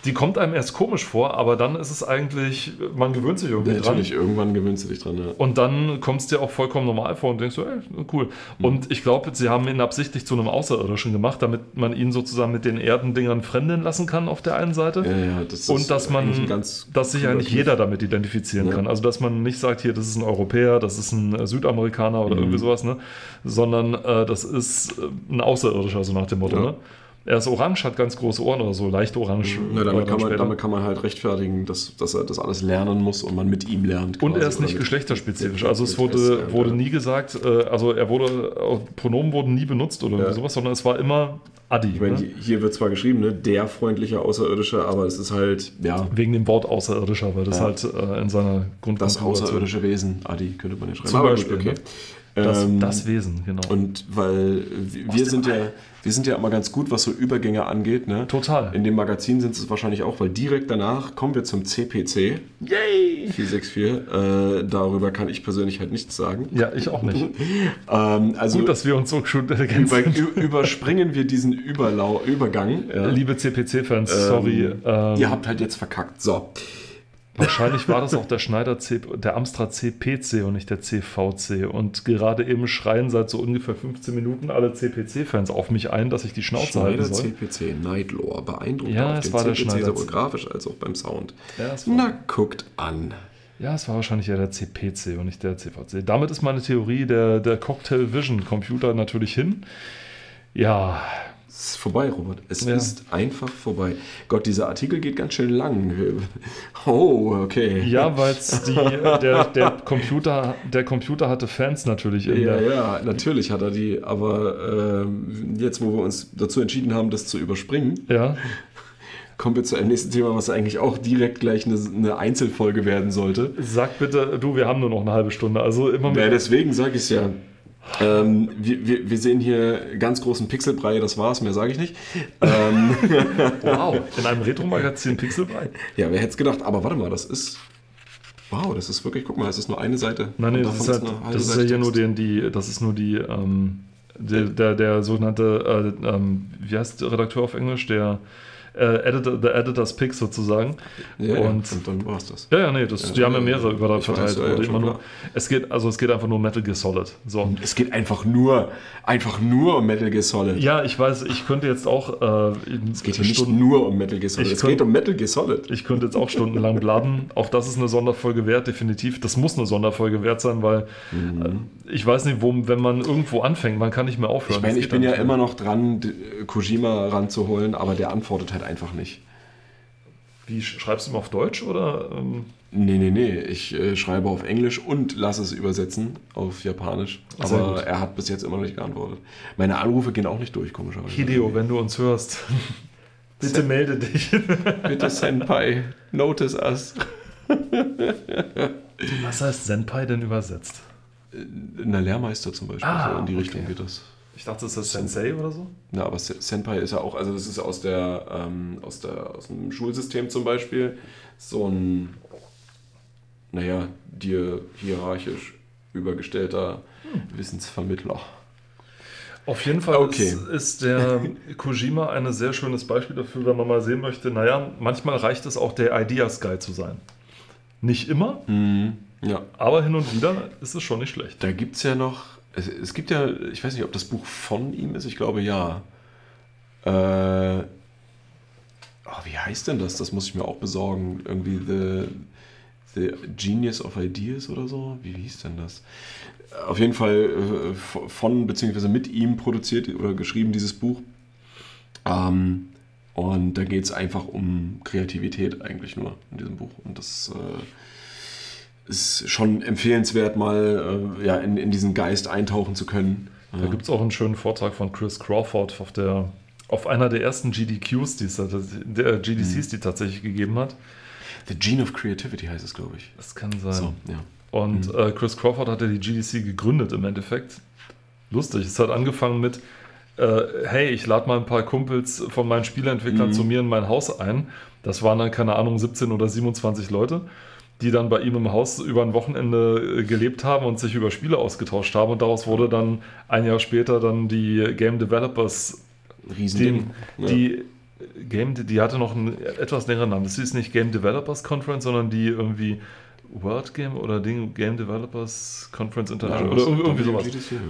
Die kommt einem erst komisch vor, aber dann ist es eigentlich, man gewöhnt sich irgendwie Ja, dran. natürlich, irgendwann gewöhnst du dich dran. Ja. Und dann kommt es dir auch vollkommen normal vor und denkst so, ey, cool. Und ich glaube, sie haben ihn absichtlich zu einem Außerirdischen gemacht, damit man ihn sozusagen mit den Erdendingern fremdeln lassen kann auf der einen Seite. Ja, ja, das ist und dass man, ganz dass sich eigentlich jeder damit identifizieren Ja. kann. Also dass man nicht sagt, hier, das ist ein Europäer, das ist ein Südamerikaner Mhm. oder irgendwie sowas, ne? Sondern äh, das ist äh, ein Außerirdischer, so nach dem Motto, Ja. ne? Er ist orange, hat ganz große Ohren oder so, leicht orange. Ja, äh, damit, dann kann man, damit kann man halt rechtfertigen, dass, dass er das alles lernen muss und man mit ihm lernt. Und quasi, er ist nicht geschlechterspezifisch. Also es wurde, wurde ja. nie gesagt, äh, also er wurde, äh, Pronomen wurden nie benutzt oder Ja. sowas, sondern es war immer Adi. Ich meine, ne? hier- wird zwar geschrieben, ne, der freundliche Außerirdische, aber es ist halt, ja, Wegen dem Wort Außerirdischer, weil das Ja. halt äh, in seiner Grund das außerirdische Wesen. Adi könnte man ja schreiben. Zum Aber Beispiel, ne? Das, Ähm, das Wesen, genau. Und weil wir sind ja, wir sind ja immer ganz gut, was so Übergänge angeht. Ne? Total. In dem Magazin sind es wahrscheinlich auch, weil direkt danach kommen wir zum CPC Yay! 464. Äh, darüber kann ich persönlich halt nichts sagen. Ja, ich auch nicht. Ähm, also Gut, dass wir uns so schon ergänzen. über, überspringen wir diesen Überlau Übergang. Ja. Liebe CPC-Fans, Ähm, sorry. ähm, Ihr habt halt jetzt verkackt. So. Wahrscheinlich war das auch der Schneider C, der Amstrad CPC und nicht der CVC. Und gerade eben schreien seit so ungefähr 15 Minuten alle CPC-Fans auf mich ein, dass ich die Schnauze halten Schneider soll. CPC Nightlore. Beeindruckend Ja, auf es war der CPC, Schneider sowohl grafisch als auch beim Sound. Ja, Na, guckt an. Ja, es war wahrscheinlich eher der CPC und nicht der CVC. Damit ist meine Theorie der, der Cocktail Vision Computer natürlich hin. Ja, Es ist vorbei, Robert. Es Ja. ist einfach vorbei. Gott, dieser Artikel geht ganz schön lang. Oh, okay. ja, weil der, der, Computer, der Computer hatte Fans natürlich in Ja, der. ja, natürlich hat er die, aber ähm, jetzt, wo wir uns dazu entschieden haben, das zu überspringen, Ja, kommen wir zu einem nächsten Thema, was eigentlich auch direkt gleich eine, eine Einzelfolge werden sollte. sag bitte, du, wir haben nur noch eine halbe Stunde. Also immer Ja, mit. deswegen sage ich es ja. Ähm, wir, wir, wir sehen hier ganz großen Pixelbrei, das war's, mehr sage ich nicht. Ähm, Wow, in einem Retro-Magazin Pixelbrei. ja, wer hätte es gedacht? Aber warte mal, das ist. Wow, das ist wirklich, guck mal, es ist nur eine Seite. Nein, nee, das ist, halt, das ist ja hier nur den, die, das ist nur die, ähm, der, der, der sogenannte, äh, ähm, wie heißt der Redakteur auf Englisch? Der äh, Editor, the Editor's Pick sozusagen. Ja, ja, und und dann war's das. Ja, ja, nee, das, die haben ja mehrere überall ich verteilt. weiß, ja, ja, immer nur, es geht, also es geht einfach nur Metal Gear Solid. So. Es geht einfach nur, einfach nur um Metal Gear Solid. Ja, ich weiß, ich könnte jetzt auch äh, Es geht hier nicht nur um Metal Gear Solid, Ich es könnt- geht um Metal Gear Solid. Ich könnte jetzt auch stundenlang bladen. Auch das ist eine Sonderfolge wert, definitiv. Das muss eine Sonderfolge wert sein, weil äh, ich weiß nicht, wo, wenn man irgendwo anfängt, man kann nicht mehr aufhören. Ich meine, ich bin ja immer noch dran, Kojima ranzuholen, aber der antwortet halt einfach nicht. Wie sch- schreibst du mal auf Deutsch oder? Ähm, Nee, nee, nee. Ich äh, schreibe auf Englisch und lasse es übersetzen auf Japanisch. Sehr Aber gut. er hat bis jetzt immer noch nicht geantwortet. Meine Anrufe gehen auch nicht durch, komischerweise. Hideo, wenn du uns hörst, bitte melde dich. Bitte Senpai, notice us. Was heißt Senpai denn übersetzt? Na, Lehrmeister zum Beispiel. Ah, so in die okay. Richtung geht das. Ich dachte, das ist Sensei oder so. Na, aber Se- Senpai ist ja auch, also das ist aus der, ähm, aus der, aus dem Schulsystem zum Beispiel so ein, naja, dir hierarchisch übergestellter Wissensvermittler. Auf jeden Fall Okay. ist, ist der Kojima ein sehr schönes Beispiel dafür, wenn man mal sehen möchte, naja, manchmal reicht es auch der Ideas Guy zu sein. Nicht immer, Ja, aber hin und wieder ist es schon nicht schlecht. da gibt es ja noch, es, es gibt ja, ich weiß nicht, ob das Buch von ihm ist, ich glaube ja. Äh, oh, wie heißt denn das? Das muss ich mir auch besorgen. Irgendwie The, The Genius of Ideas oder so? Wie hieß denn das? Auf jeden Fall äh, von bzw. mit ihm produziert oder geschrieben dieses Buch. Ähm, und da geht es einfach um Kreativität eigentlich nur in diesem Buch. Und das äh, ist schon empfehlenswert, mal äh, ja, in, in diesen Geist eintauchen zu können. Da gibt es auch einen schönen Vortrag von Chris Crawford auf der auf einer der ersten GDQs, die es, der GDCs, die tatsächlich gegeben hat. The Gene of Creativity heißt es, glaube ich. Das kann sein. So, ja. Und Mhm. äh, Chris Crawford hat ja die GDC gegründet im Endeffekt. Lustig, es hat angefangen mit, äh, hey, ich lade mal ein paar Kumpels von meinen Spieleentwicklern Mhm. zu mir in mein Haus ein. Das waren dann, keine Ahnung, 17 oder 27 Leute, die dann bei ihm im Haus über ein Wochenende äh, gelebt haben und sich über Spiele ausgetauscht haben. Und daraus wurde dann ein Jahr später dann die Game Developers Riesending. die, die Game, die hatte noch einen etwas längeren Namen. Das hieß nicht Game Developers Conference, sondern die irgendwie World Game oder Ding, Game Developers Conference International oder irgendwie, irgendwie sowas.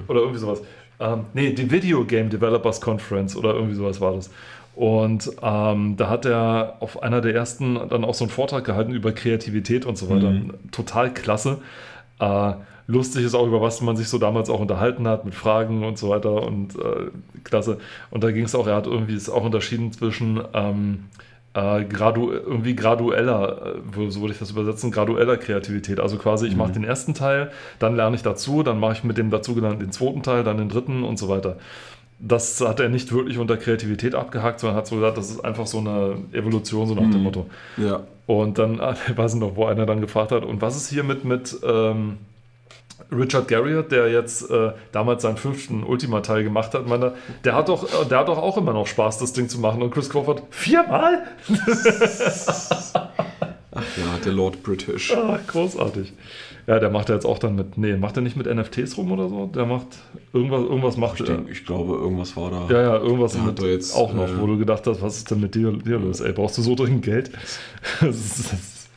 Oder irgendwie sowas. Ähm, nee, die Video Game Developers Conference oder irgendwie sowas war das. Und ähm, da hat er auf einer der ersten dann auch so einen Vortrag gehalten über Kreativität und so weiter. Mhm. Total klasse. Äh, lustig ist auch, über was man sich so damals auch unterhalten hat, mit Fragen und so weiter und äh, klasse. Und da ging es auch, er hat irgendwie es auch unterschieden zwischen ähm, äh, gradu irgendwie gradueller, äh, so würde ich das übersetzen, gradueller Kreativität. Also quasi, ich mache den ersten Teil, dann lerne ich dazu, dann mache ich mit dem dazugelernten den zweiten Teil, dann den dritten und so weiter. Das hat er nicht wirklich unter Kreativität abgehakt, sondern hat so gesagt, das ist einfach so eine Evolution, so nach dem Motto. Ja. Und dann, ich weiß noch, wo einer dann gefragt hat, und was ist hier mit, mit ähm, Richard Garriott, der jetzt äh, damals seinen fünften Ultima-Teil gemacht hat, meinte, der hat doch, äh, der hat doch auch immer noch Spaß, das Ding zu machen. Und Chris Crawford, viermal? Ja, der Lord British. Ah, großartig. Ja, der macht ja jetzt auch dann mit, nee, macht er nicht mit NFTs rum oder so? Der macht, irgendwas, irgendwas macht Ich, er. denk, ich glaube, irgendwas war da. Ja, ja, irgendwas Der hat mit da jetzt, auch noch, äh, wo du gedacht hast, was ist denn mit dir, dir los? Ey, brauchst du so dringend Geld? das ist, das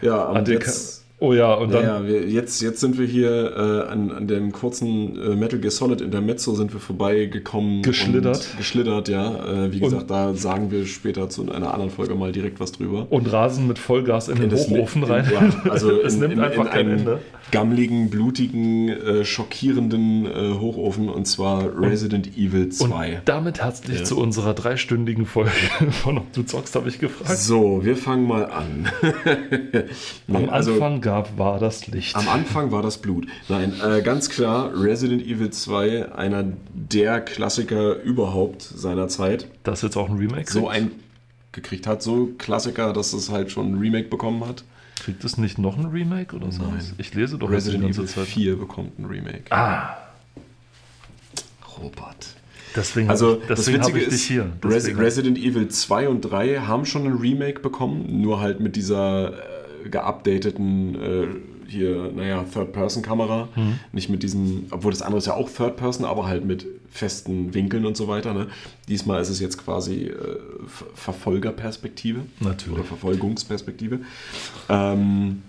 Ja, der jetzt, oh ja, und dann, ja, wir, jetzt, jetzt sind wir hier äh, an, an dem kurzen äh, Metal Gear Solid Intermezzo sind wir vorbeigekommen. Geschlittert. Und geschlittert, ja. Äh, wie Und- gesagt, da sagen wir später zu einer anderen Folge mal direkt was drüber. und rasen mit Vollgas in den das Hochofen in- rein. Ja, also es in, nimmt in, einfach in kein Ende. gammligen, blutigen, äh, schockierenden äh, Hochofen und zwar Resident Evil 2. Und damit herzlich Ja. zu unserer dreistündigen Folge von Ob du zockst, habe ich gefragt. So, wir fangen mal an. Am also- Anfang gab war das Licht. Am Anfang war das Blut. Nein, äh, ganz klar, Resident Evil 2, einer der Klassiker überhaupt seiner Zeit. das ist jetzt auch ein Remake? So ein gekriegt hat, so Klassiker, dass es halt schon ein Remake bekommen hat. Kriegt es nicht noch ein Remake oder so? Ich lese doch Resident Evil Zeit. 4 bekommt ein Remake. Ah, Robert. deswegen, Also ich, das deswegen habe Witzige ist, hier. Res Resident Evil 2 und 3 haben schon ein Remake bekommen, nur halt mit dieser äh, geupdateten äh, hier, naja, Third-Person-Kamera. Mhm. Nicht mit diesem, obwohl das andere ist ja auch Third-Person, aber halt mit festen Winkeln und so weiter. Ne? Diesmal ist es jetzt quasi äh, Ver- Verfolgerperspektive. Natürlich. Oder Verfolgungsperspektive. Ähm,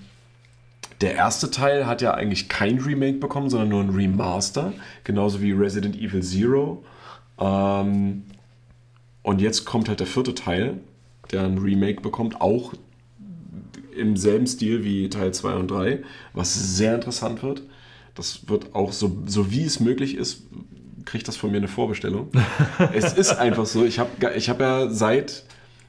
der erste Teil hat ja eigentlich kein Remake bekommen, sondern nur ein Remaster, genauso wie Resident Evil Zero. Ähm, und jetzt kommt halt der vierte Teil, der ein Remake bekommt, auch im selben Stil wie Teil 2 und 3, was sehr interessant wird. Das wird auch so, so wie es möglich ist, kriegt das von mir eine Vorbestellung. es ist einfach so, ich habe ich hab ja seit,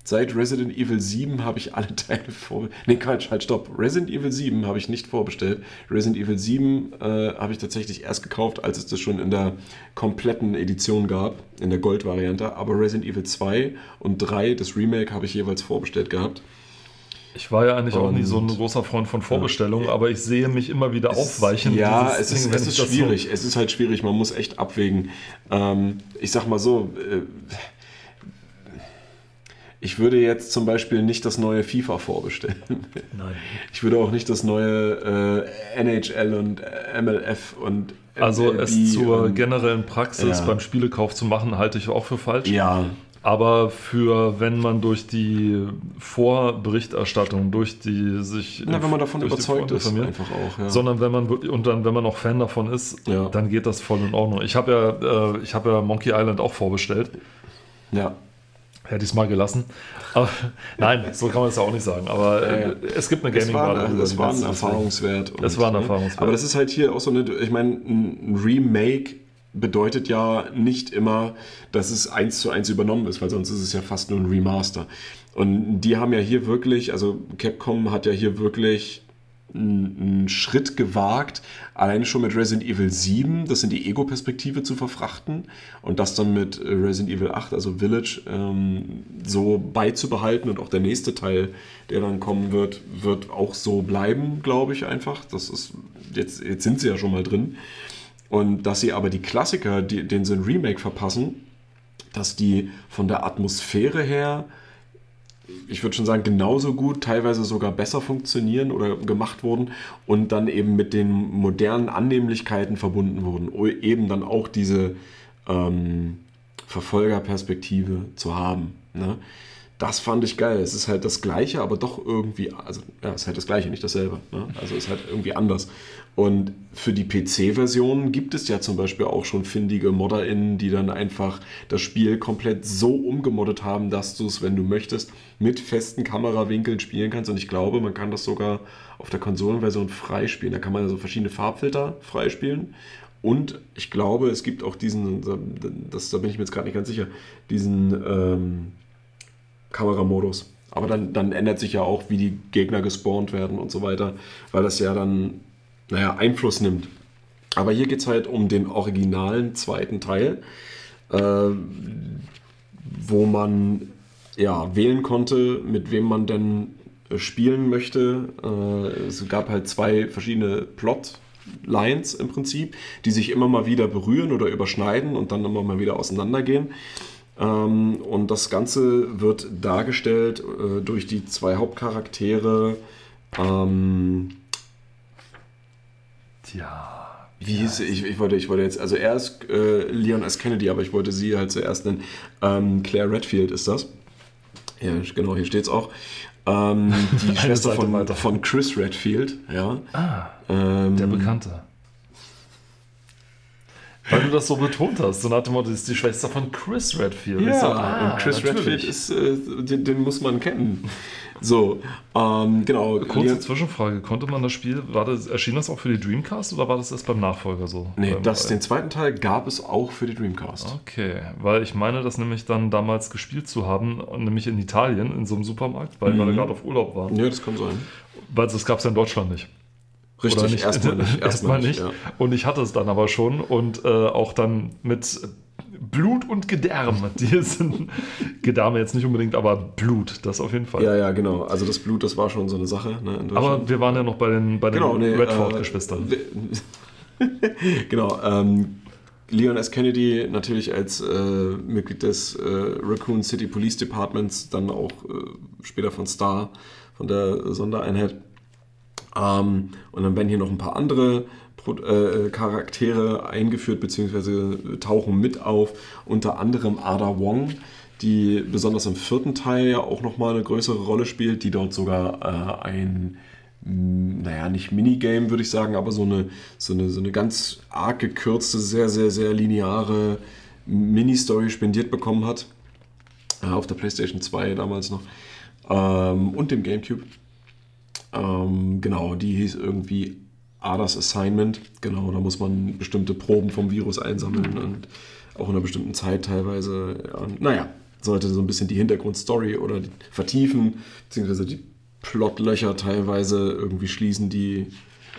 seit Resident Evil 7 habe ich alle Teile vorbestellt. Nee, Quatsch, halt, stopp. Resident Evil 7 habe ich nicht vorbestellt. Resident Evil 7 äh, habe ich tatsächlich erst gekauft, als es das schon in der kompletten Edition gab, in der Gold-Variante. Aber Resident Evil 2 und 3, das Remake, habe ich jeweils vorbestellt gehabt. Ich war ja eigentlich auch nie so ein Und- großer Freund von Vorbestellungen, aber ich sehe mich immer wieder aufweichen. Ja, es ist, Ding, es ist das so- schwierig. Es ist halt schwierig. Man muss echt abwägen. Ähm, ich sag mal so, äh, ich würde jetzt zum Beispiel nicht das neue FIFA vorbestellen. Nein. Ich würde auch nicht das neue äh, NHL und MLF und Also MLB es zur und, generellen Praxis Ja. beim Spielekauf zu machen, halte ich auch für falsch. Ja, Aber für wenn man durch die Vorberichterstattung, durch die sich na, wenn man davon überzeugt ist, einfach auch. Ja. sondern wenn man wirklich und dann wenn man auch Fan davon ist, Ja. dann geht das voll in Ordnung. Ich habe ja äh, ich habe ja Monkey Island auch vorbestellt Ja. Hätte ich es mal gelassen. Aber, nein, so kann man es ja auch nicht sagen. Aber äh, es gibt eine Es war, Gaming-Wahl. es war ein Erfahrungswert. und, Es war ein ne? Erfahrungswert. Aber das ist halt hier auch so eine, ich meine, ein Remake bedeutet ja nicht immer, dass es eins zu eins übernommen ist, weil sonst ist es ja fast nur ein Remaster. Und die haben ja hier wirklich, also Capcom hat ja hier wirklich einen Schritt gewagt, alleine schon mit Resident Evil 7, das in die Ego-Perspektive zu verfrachten und das dann mit Resident Evil 8, also Village, ähm, so beizubehalten und auch der nächste Teil, der dann kommen wird, wird auch so bleiben, glaube ich einfach. Das ist, jetzt, jetzt sind sie ja schon mal drin. Und dass sie aber die Klassiker, die, denen sie ein Remake verpassen, dass die von der Atmosphäre her ich würde schon sagen, genauso gut, teilweise sogar besser funktionieren oder gemacht wurden und dann eben mit den modernen Annehmlichkeiten verbunden wurden. Eben dann auch diese ähm, Verfolgerperspektive zu haben. Ne? Das fand ich geil. Es ist halt das Gleiche, aber doch irgendwie, also ja, es ist halt das Gleiche, nicht dasselbe. Ne? Also es ist halt irgendwie anders. Und für die PC-Version gibt es ja zum Beispiel auch schon findige ModderInnen, die dann einfach das Spiel komplett so umgemoddet haben, dass du es, wenn du möchtest, mit festen Kamerawinkeln spielen kannst. Und ich glaube, man kann das sogar auf der Konsolenversion freispielen. Da kann man also verschiedene Farbfilter freispielen. Und ich glaube, es gibt auch diesen, das, da bin ich mir jetzt gerade nicht ganz sicher, diesen ähm, Kameramodus. Aber dann, dann ändert sich ja auch, wie die Gegner gespawnt werden und so weiter, weil das ja dann, naja, Einfluss nimmt. Aber hier geht es halt um den originalen zweiten Teil, äh, wo man ja, wählen konnte, mit wem man denn äh, spielen möchte. Äh, es gab halt zwei verschiedene Plotlines im Prinzip, die sich immer mal wieder berühren oder überschneiden und dann immer mal wieder auseinandergehen. Ähm, und das Ganze wird dargestellt äh, durch die zwei Hauptcharaktere. Ähm, Tja. wie hieß sie? Ich, ich, wollte, ich wollte jetzt, also er ist äh, Leon S. Kennedy, aber ich wollte sie halt zuerst nennen. Ähm, Claire Redfield ist das. Ja, genau, hier steht es auch. Ähm, die Schwester von, von Chris Redfield, ja. Ah, Ähm, der Bekannte. Weil du das so betont hast, so nach dem Motto, das ist die Schwester von Chris Redfield. Ja, so, ah, und Chris natürlich. Redfield ist, äh, den, den muss man kennen. So, ähm, genau. Kurze Zwischenfrage, konnte man das Spiel, war das, erschien das auch für die Dreamcast oder war das erst beim Nachfolger so? Nee, das, den zweiten Teil gab es auch für die Dreamcast. Okay, weil ich meine, das nämlich dann damals gespielt zu haben, nämlich in Italien, in so einem Supermarkt, weil wir da gerade auf Urlaub waren. Ja, das kann sein. Weil das gab es ja in Deutschland nicht. Richtig, Oder nicht? erstmal nicht. Erstmal nicht. ja. Und ich hatte es dann aber schon und äh, auch dann mit Blut und Gedärm. Die sind Gedärme jetzt nicht unbedingt, aber Blut, das auf jeden Fall. Ja, ja, genau. Also das Blut, das war schon so eine Sache. Ne, aber wir waren ja noch bei den, bei den genau, nee, Redford-Geschwistern. Äh, genau. Ähm, Leon S. Kennedy natürlich als äh, Mitglied des äh, Raccoon City Police Departments, dann auch äh, später von Star, von der Sondereinheit. Ähm, und dann werden hier noch ein paar andere äh, Charaktere eingeführt, beziehungsweise tauchen mit auf. Unter anderem Ada Wong, die besonders im vierten Teil ja auch nochmal eine größere Rolle spielt, die dort sogar äh, ein, mh, naja, nicht Minigame würde ich sagen, aber so eine, so, eine, so eine ganz arg gekürzte, sehr, sehr, sehr lineare Mini-Story spendiert bekommen hat. Äh, auf der PlayStation 2 damals noch. Ähm, und dem GameCube. Ähm, genau, die hieß irgendwie Adas Assignment. Genau, da muss man bestimmte Proben vom Virus einsammeln und auch in einer bestimmten Zeit teilweise. Ja, naja, sollte so ein bisschen die Hintergrundstory oder die vertiefen, beziehungsweise die Plotlöcher teilweise irgendwie schließen, die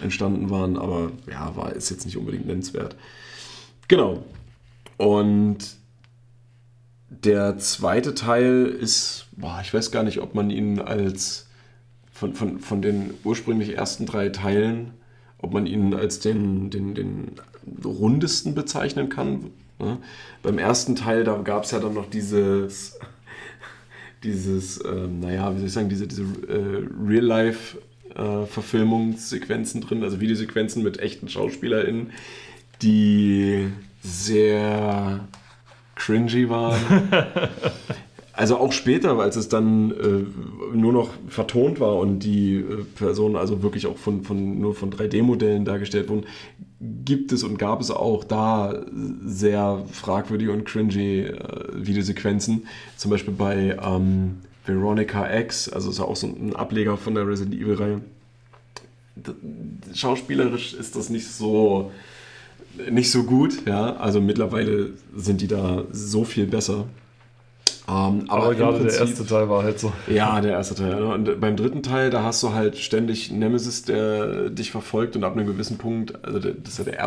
entstanden waren. Aber ja, war ist jetzt nicht unbedingt nennenswert. Genau. Und der zweite Teil ist, boah, ich weiß gar nicht, ob man ihn als von, von, von den ursprünglich ersten drei Teilen, ob man ihn als den, den, den rundesten bezeichnen kann. Ne? Beim ersten Teil, da gab es ja dann noch dieses, dieses, ähm, naja, wie soll ich sagen, diese, diese äh, Real-Life-Verfilmungssequenzen drin, also Videosequenzen mit echten SchauspielerInnen, die sehr cringy waren. Also auch später, als es dann äh, nur noch vertont war und die äh, Personen also wirklich auch von, von, nur von 3D-Modellen dargestellt wurden, gibt es und gab es auch da sehr fragwürdige und cringy äh, Videosequenzen. Zum Beispiel bei ähm, Veronica X, also ist ja auch so ein Ableger von der Resident Evil-Reihe. Schauspielerisch ist das nicht so nicht so gut, ja. Also mittlerweile sind die da so viel besser. Ähm, aber, aber gerade Prinzip, der erste Teil war halt so. Ja, der erste Teil. Ne? Und beim dritten Teil, da hast du halt ständig Nemesis, der dich verfolgt und ab einem gewissen Punkt, also das ist ja der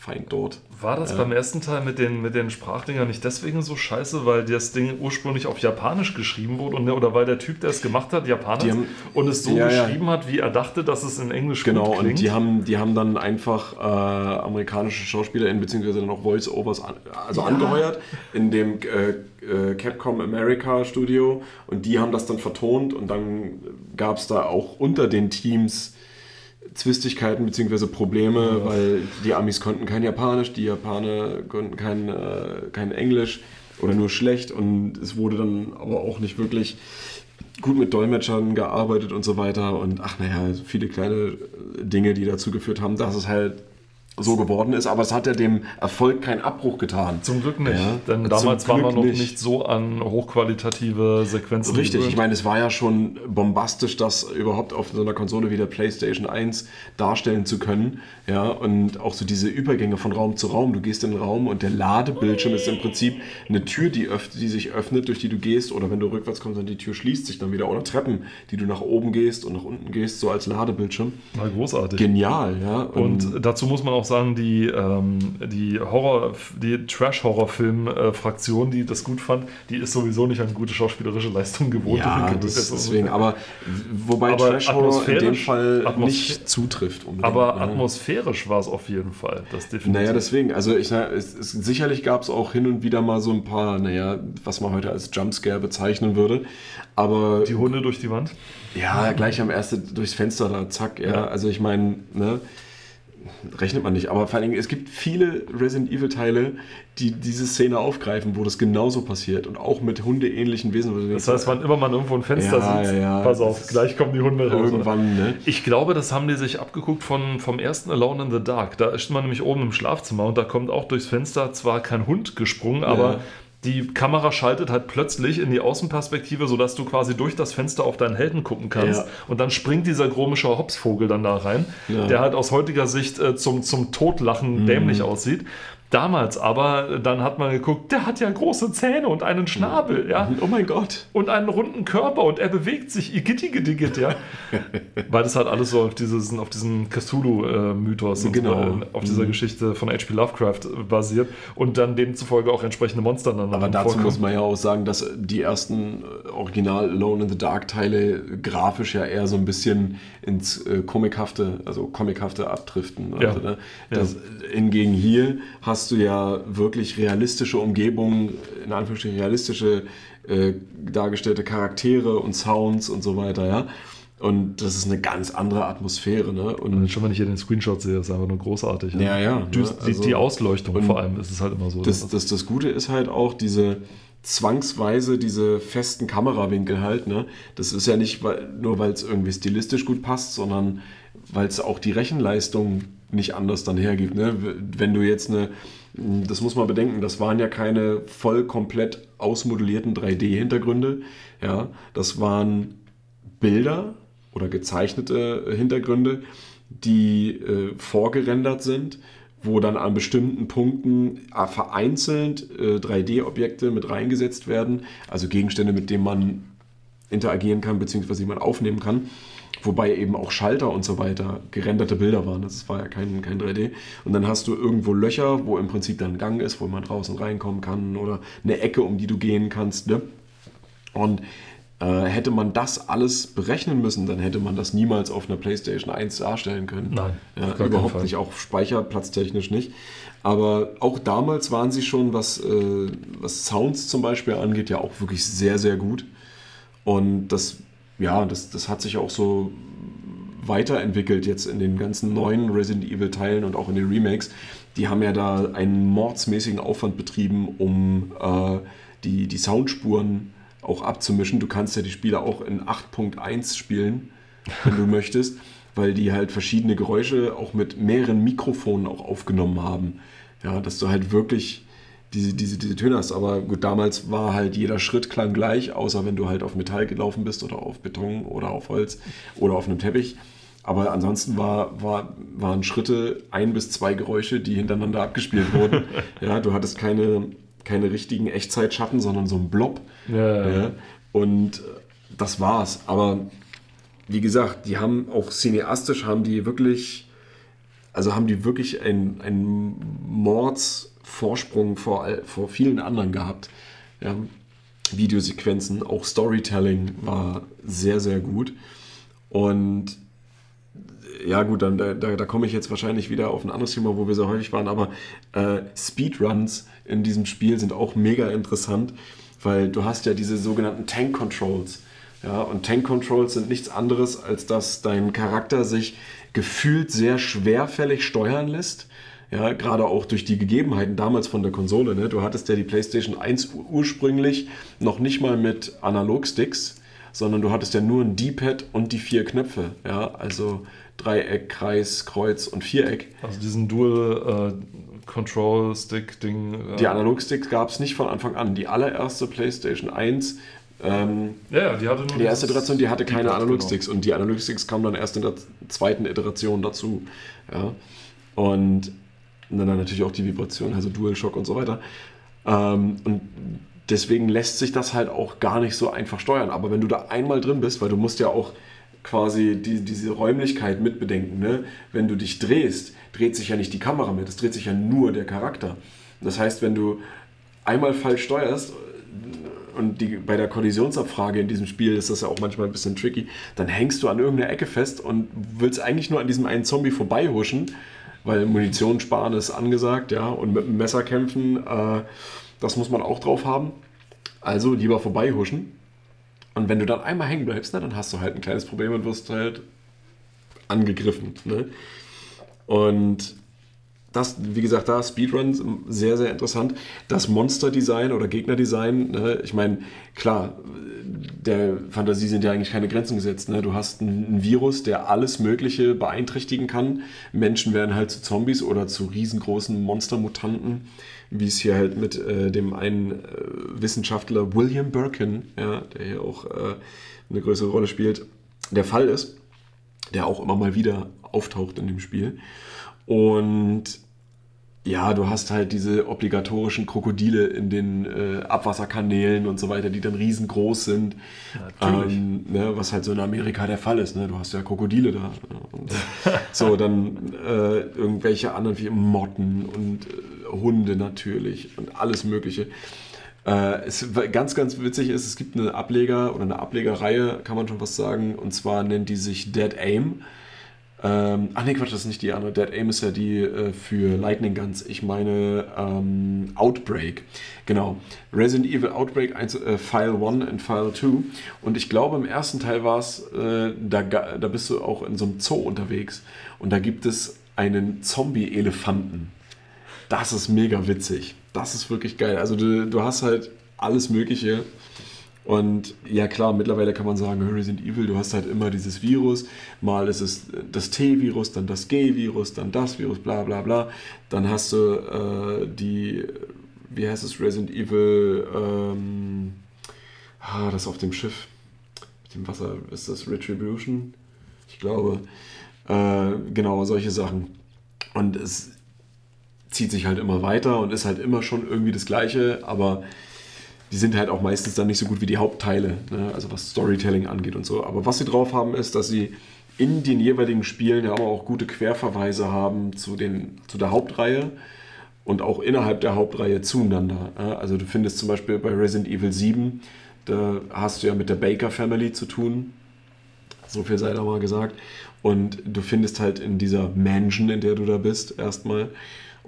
Erzfeind dort. War das ja. beim ersten Teil mit den, mit den Sprachdingern nicht deswegen so scheiße, weil das Ding ursprünglich auf Japanisch geschrieben wurde und, oder weil der Typ, der es gemacht hat, Japaner ist und es so ja, geschrieben ja. hat, wie er dachte, dass es in Englisch genau? Genau, und die haben, die haben dann einfach äh, amerikanische SchauspielerInnen beziehungsweise dann auch Voice-Overs an, also angeheuert in dem äh, äh, Capcom America Studio und die haben das dann vertont und dann gab es da auch unter den Teams Zwistigkeiten bzw. Probleme, ja. weil die Amis konnten kein Japanisch, die Japaner konnten kein, äh, kein Englisch oder nur schlecht und es wurde dann aber auch nicht wirklich gut mit Dolmetschern gearbeitet und so weiter und ach naja, viele kleine Dinge, die dazu geführt haben, dass es halt so geworden ist, aber es hat ja dem Erfolg keinen Abbruch getan. Zum Glück nicht, ja, denn damals war man noch nicht. nicht. so an hochqualitative Sequenzen. Richtig, gewöhnt. ich meine, es war ja schon bombastisch, das überhaupt auf so einer Konsole wie der PlayStation 1 darstellen zu können. Ja, und auch so diese Übergänge von Raum zu Raum. Du gehst in den Raum und der Ladebildschirm ist im Prinzip eine Tür, die, die sich öffnet, durch die du gehst, oder wenn du rückwärts kommst, dann die Tür schließt sich dann wieder. Oder Treppen, die du nach oben gehst und nach unten gehst, so als Ladebildschirm. War großartig. Genial, ja. Und, und dazu muss man auch sagen, die, ähm, die Horror, die Trash-Horror-Film-Fraktion, die das gut fand, die ist sowieso nicht an gute schauspielerische Leistungen gewohnt. Ja, das deswegen, aber wobei Trash-Horror in dem Fall nicht zutrifft. Aber ne? atmosphärisch war es auf jeden Fall. Das definitiv. Naja, deswegen, also ich, es, es, sicherlich gab es auch hin und wieder mal so ein paar, naja, was man heute als Jumpscare bezeichnen würde, aber... Die Hunde durch die Wand? Ja, gleich am ersten durchs Fenster da, zack, ja. ja. Also ich meine, ne rechnet man nicht, aber vor allem, es gibt viele Resident Evil-Teile, die diese Szene aufgreifen, wo das genauso passiert und auch mit hundeähnlichen Wesen. Das heißt, wann immer man irgendwo ein Fenster ja, sitzt, ja, pass auf, gleich kommen die Hunde raus. Irgendwann, ne? Ich glaube, das haben die sich abgeguckt von, vom ersten Alone in the Dark. Da ist man nämlich oben im Schlafzimmer und da kommt auch durchs Fenster zwar kein Hund gesprungen, aber die Kamera schaltet halt plötzlich in die Außenperspektive, sodass du quasi durch das Fenster auf deinen Helden gucken kannst. Ja. Und dann springt dieser komische Hopsvogel dann da rein, ja. der halt aus heutiger Sicht äh, zum, zum Totlachen mhm. dämlich aussieht. Damals aber, dann hat man geguckt, der hat ja große Zähne und einen Schnabel, ja. Oh mein Gott. Und einen runden Körper und er bewegt sich, igittigidigit, ja. Weil das halt alles so auf, dieses, auf diesem Cthulhu-Mythos genau. So, auf dieser mhm. Geschichte von H.P. Lovecraft basiert und dann demzufolge auch entsprechende Monster dann Aber dazu vorkommen. muss man ja auch sagen, dass die ersten äh, Original Alone in the Dark Teile grafisch ja eher so ein bisschen ins äh, Comichafte, also Comichafte abdriften. Also, ja. ne? das, ja. Hingegen hier hast hast du ja wirklich realistische Umgebungen, in Anführungsstrichen realistische äh, dargestellte Charaktere und Sounds und so weiter, ja. Und das ist eine ganz andere Atmosphäre. Ne? Und, und schon, wenn ich hier den Screenshot sehe, ist einfach nur großartig. Ja, ja. ja die, also, die, Ausleuchtung vor allem ist es halt immer so. Das, das, das Gute ist halt auch diese zwangsweise diese festen Kamerawinkel halt. Ne? Das ist ja nicht weil, nur, weil es irgendwie stilistisch gut passt, sondern weil es auch die Rechenleistung nicht anders dann hergibt. Ne? Wenn du jetzt eine, das muss man bedenken, das waren ja keine voll komplett ausmodellierten 3D-Hintergründe. Ja, das waren Bilder oder gezeichnete Hintergründe, die äh, vorgerendert sind, wo dann an bestimmten Punkten äh, vereinzelt äh, 3D-Objekte mit reingesetzt werden, also Gegenstände, mit denen man interagieren kann, beziehungsweise die man aufnehmen kann. Wobei eben auch Schalter und so weiter gerenderte Bilder waren. Das war ja kein, kein 3D. Und dann hast du irgendwo Löcher, wo im Prinzip dann ein Gang ist, wo man draußen reinkommen kann oder eine Ecke, um die du gehen kannst. Ne? Und äh, hätte man das alles berechnen müssen, dann hätte man das niemals auf einer PlayStation 1 darstellen können. Nein, ja, überhaupt nicht, auch speicherplatztechnisch nicht. Aber auch damals waren sie schon, was, äh, was Sounds zum Beispiel angeht, ja auch wirklich sehr, sehr gut. Und das ja, das, das hat sich auch so weiterentwickelt jetzt in den ganzen neuen Resident Evil Teilen und auch in den Remakes. Die haben ja da einen mordsmäßigen Aufwand betrieben, um äh, die, die Soundspuren auch abzumischen. Du kannst ja die Spiele auch in 8.1 spielen wenn du möchtest, weil die halt verschiedene Geräusche auch mit mehreren Mikrofonen auch aufgenommen haben. Ja, dass du halt wirklich diese, diese, diese Töne hast. Aber gut, damals war halt jeder Schritt klang gleich, außer wenn du halt auf Metall gelaufen bist oder auf Beton oder auf Holz oder auf einem Teppich. Aber ansonsten war, war, waren Schritte ein bis zwei Geräusche, die hintereinander abgespielt wurden. ja, du hattest keine, keine richtigen Echtzeitschatten, sondern so ein Blob. Ja, Ja, und das war's. Aber wie gesagt, die haben auch cineastisch haben die wirklich, also haben die wirklich einen, einen Mordsvorsprung vor, vor vielen anderen gehabt. Ja, Videosequenzen, auch Storytelling war sehr, sehr gut. Und ja gut, dann da, da, komme ich jetzt wahrscheinlich wieder auf ein anderes Thema, wo wir so häufig waren, aber äh, Speedruns in diesem Spiel sind auch mega interessant, weil du hast ja diese sogenannten Tank Controls. Ja, und Tank Controls sind nichts anderes, als dass dein Charakter sich gefühlt sehr schwerfällig steuern lässt. Ja, gerade auch durch die Gegebenheiten damals von der Konsole. Ne? Du hattest ja die PlayStation 1 ur- ursprünglich noch nicht mal mit Analogsticks, sondern du hattest ja nur ein D-Pad und die vier Knöpfe. Ja, also Dreieck, Kreis, Kreuz und Viereck. Also diesen Dual äh, Control Stick Ding. äh, Die Analogsticks gab es nicht von Anfang an. Die allererste PlayStation 1, ähm, ja, die hatte nur die erste Iteration, die hatte keine D-Pad, Analogsticks und die Analogsticks kamen dann erst in der zweiten Iteration dazu. Ja. Und dann natürlich auch die Vibration, also DualShock und so weiter. Ähm, und deswegen lässt sich das halt auch gar nicht so einfach steuern. Aber wenn du da einmal drin bist, weil du musst ja auch quasi die, diese Räumlichkeit mitbedenken, ne? wenn du dich drehst, dreht sich ja nicht die Kamera mit, es dreht sich ja nur der Charakter. Das heißt, wenn du einmal falsch steuerst, und die, bei der Kollisionsabfrage in diesem Spiel ist das ja auch manchmal ein bisschen tricky, dann hängst du an irgendeiner Ecke fest und willst eigentlich nur an diesem einen Zombie vorbeihuschen, weil Munition sparen ist angesagt, ja, und mit dem Messer kämpfen, äh, das muss man auch drauf haben. Also lieber vorbeihuschen. Und wenn du dann einmal hängen bleibst, na, dann hast du halt ein kleines Problem und wirst halt angegriffen. Ne? Und das, wie gesagt, da Speedruns sehr, sehr interessant. Das Monster-Design oder Gegner-Design, ne? ich meine, klar, der Fantasie sind ja eigentlich keine Grenzen gesetzt. Ne? Du hast einen Virus, der alles Mögliche beeinträchtigen kann. Menschen werden halt zu Zombies oder zu riesengroßen Monstermutanten, wie es hier halt mit äh, dem einen äh, Wissenschaftler William Birkin, ja, der hier auch äh, eine größere Rolle spielt, der Fall ist, der auch immer mal wieder auftaucht in dem Spiel. Und ja, du hast halt diese obligatorischen Krokodile in den äh, Abwasserkanälen und so weiter, die dann riesengroß sind. Ähm, ne, was halt so in Amerika der Fall ist. Ne? Du hast ja Krokodile da. Und so, dann äh, irgendwelche anderen wie Motten und äh, Hunde natürlich und alles Mögliche. Äh, es, ganz, ganz witzig ist, es gibt eine Ableger oder eine Ablegerreihe, kann man schon was sagen, und zwar nennt die sich Dead Aim. Ähm, ach nee, Quatsch, das ist nicht die andere. Dead Aim ist ja die äh, für Lightning Guns. Ich meine ähm, Outbreak. Genau. Resident Evil Outbreak 1, äh, File 1 und File 2. Und ich glaube, im ersten Teil war es, äh, da, da bist du auch in so einem Zoo unterwegs. Und da gibt es einen Zombie-Elefanten. Das ist mega witzig. Das ist wirklich geil. Also du, du hast halt alles Mögliche. Und ja klar, mittlerweile kann man sagen, Resident Evil, du hast halt immer dieses Virus. Mal ist es das T-Virus, dann das G-Virus, dann das Virus, bla bla bla. Dann hast du äh, die, wie heißt es, Resident Evil, ähm, ah, das auf dem Schiff mit dem Wasser, ist das Retribution? Ich glaube. Äh, genau, solche Sachen. Und es zieht sich halt immer weiter und ist halt immer schon irgendwie das Gleiche, aber die sind halt auch meistens dann nicht so gut wie die Hauptteile, ne? also was Storytelling angeht und so. Aber was sie drauf haben, ist, dass sie in den jeweiligen Spielen ja auch gute Querverweise haben zu, den, zu der Hauptreihe und auch innerhalb der Hauptreihe zueinander. ja. Also du findest zum Beispiel bei Resident Evil 7, da hast du ja mit der Baker Family zu tun. So viel sei da mal gesagt. Und du findest halt in dieser Mansion, in der du da bist, erstmal,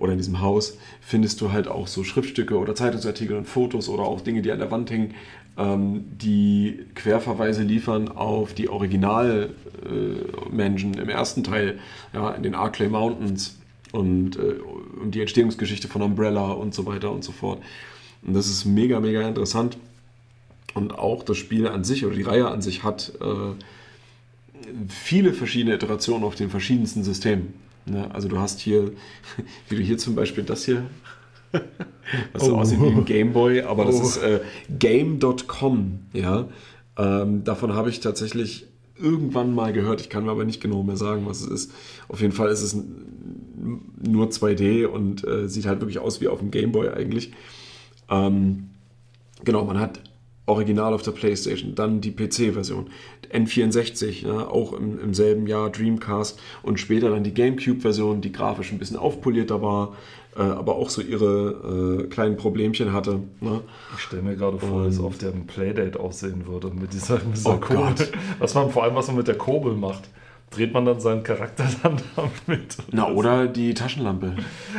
oder in diesem Haus, findest du halt auch so Schriftstücke oder Zeitungsartikel und Fotos oder auch Dinge, die an der Wand hängen, ähm, die Querverweise liefern auf die Original-Mansion im ersten Teil, ja, in den Arclay Mountains und äh, um die Entstehungsgeschichte von Umbrella und so weiter und so fort. Und das ist mega, mega interessant. Und auch das Spiel an sich oder die Reihe an sich hat äh, viele verschiedene Iterationen auf den verschiedensten Systemen. Ne? Also du hast hier, wie du hier zum Beispiel das hier, was so Oh. aussieht wie ein Gameboy, aber das Oh. ist äh, game.com, ja. Ähm, davon habe ich tatsächlich irgendwann mal gehört. Ich kann mir aber nicht genau mehr sagen, was es ist. Auf jeden Fall ist es nur 2D und äh, sieht halt wirklich aus wie auf dem Gameboy eigentlich. Ähm, genau, man hat Original auf der PlayStation, dann die PC-Version, N64, ja, auch im, im selben Jahr Dreamcast und später dann die GameCube-Version, die grafisch ein bisschen aufpolierter war, äh, aber auch so ihre äh, kleinen Problemchen hatte. Ne? Ich stelle mir gerade vor, wie es auf dem Playdate aussehen würde mit dieser, mit dieser Oh Kurbel. Was man vor allem, was man mit der Kurbel macht. Dreht man dann seinen Charakter dann damit? Na, oder die Taschenlampe.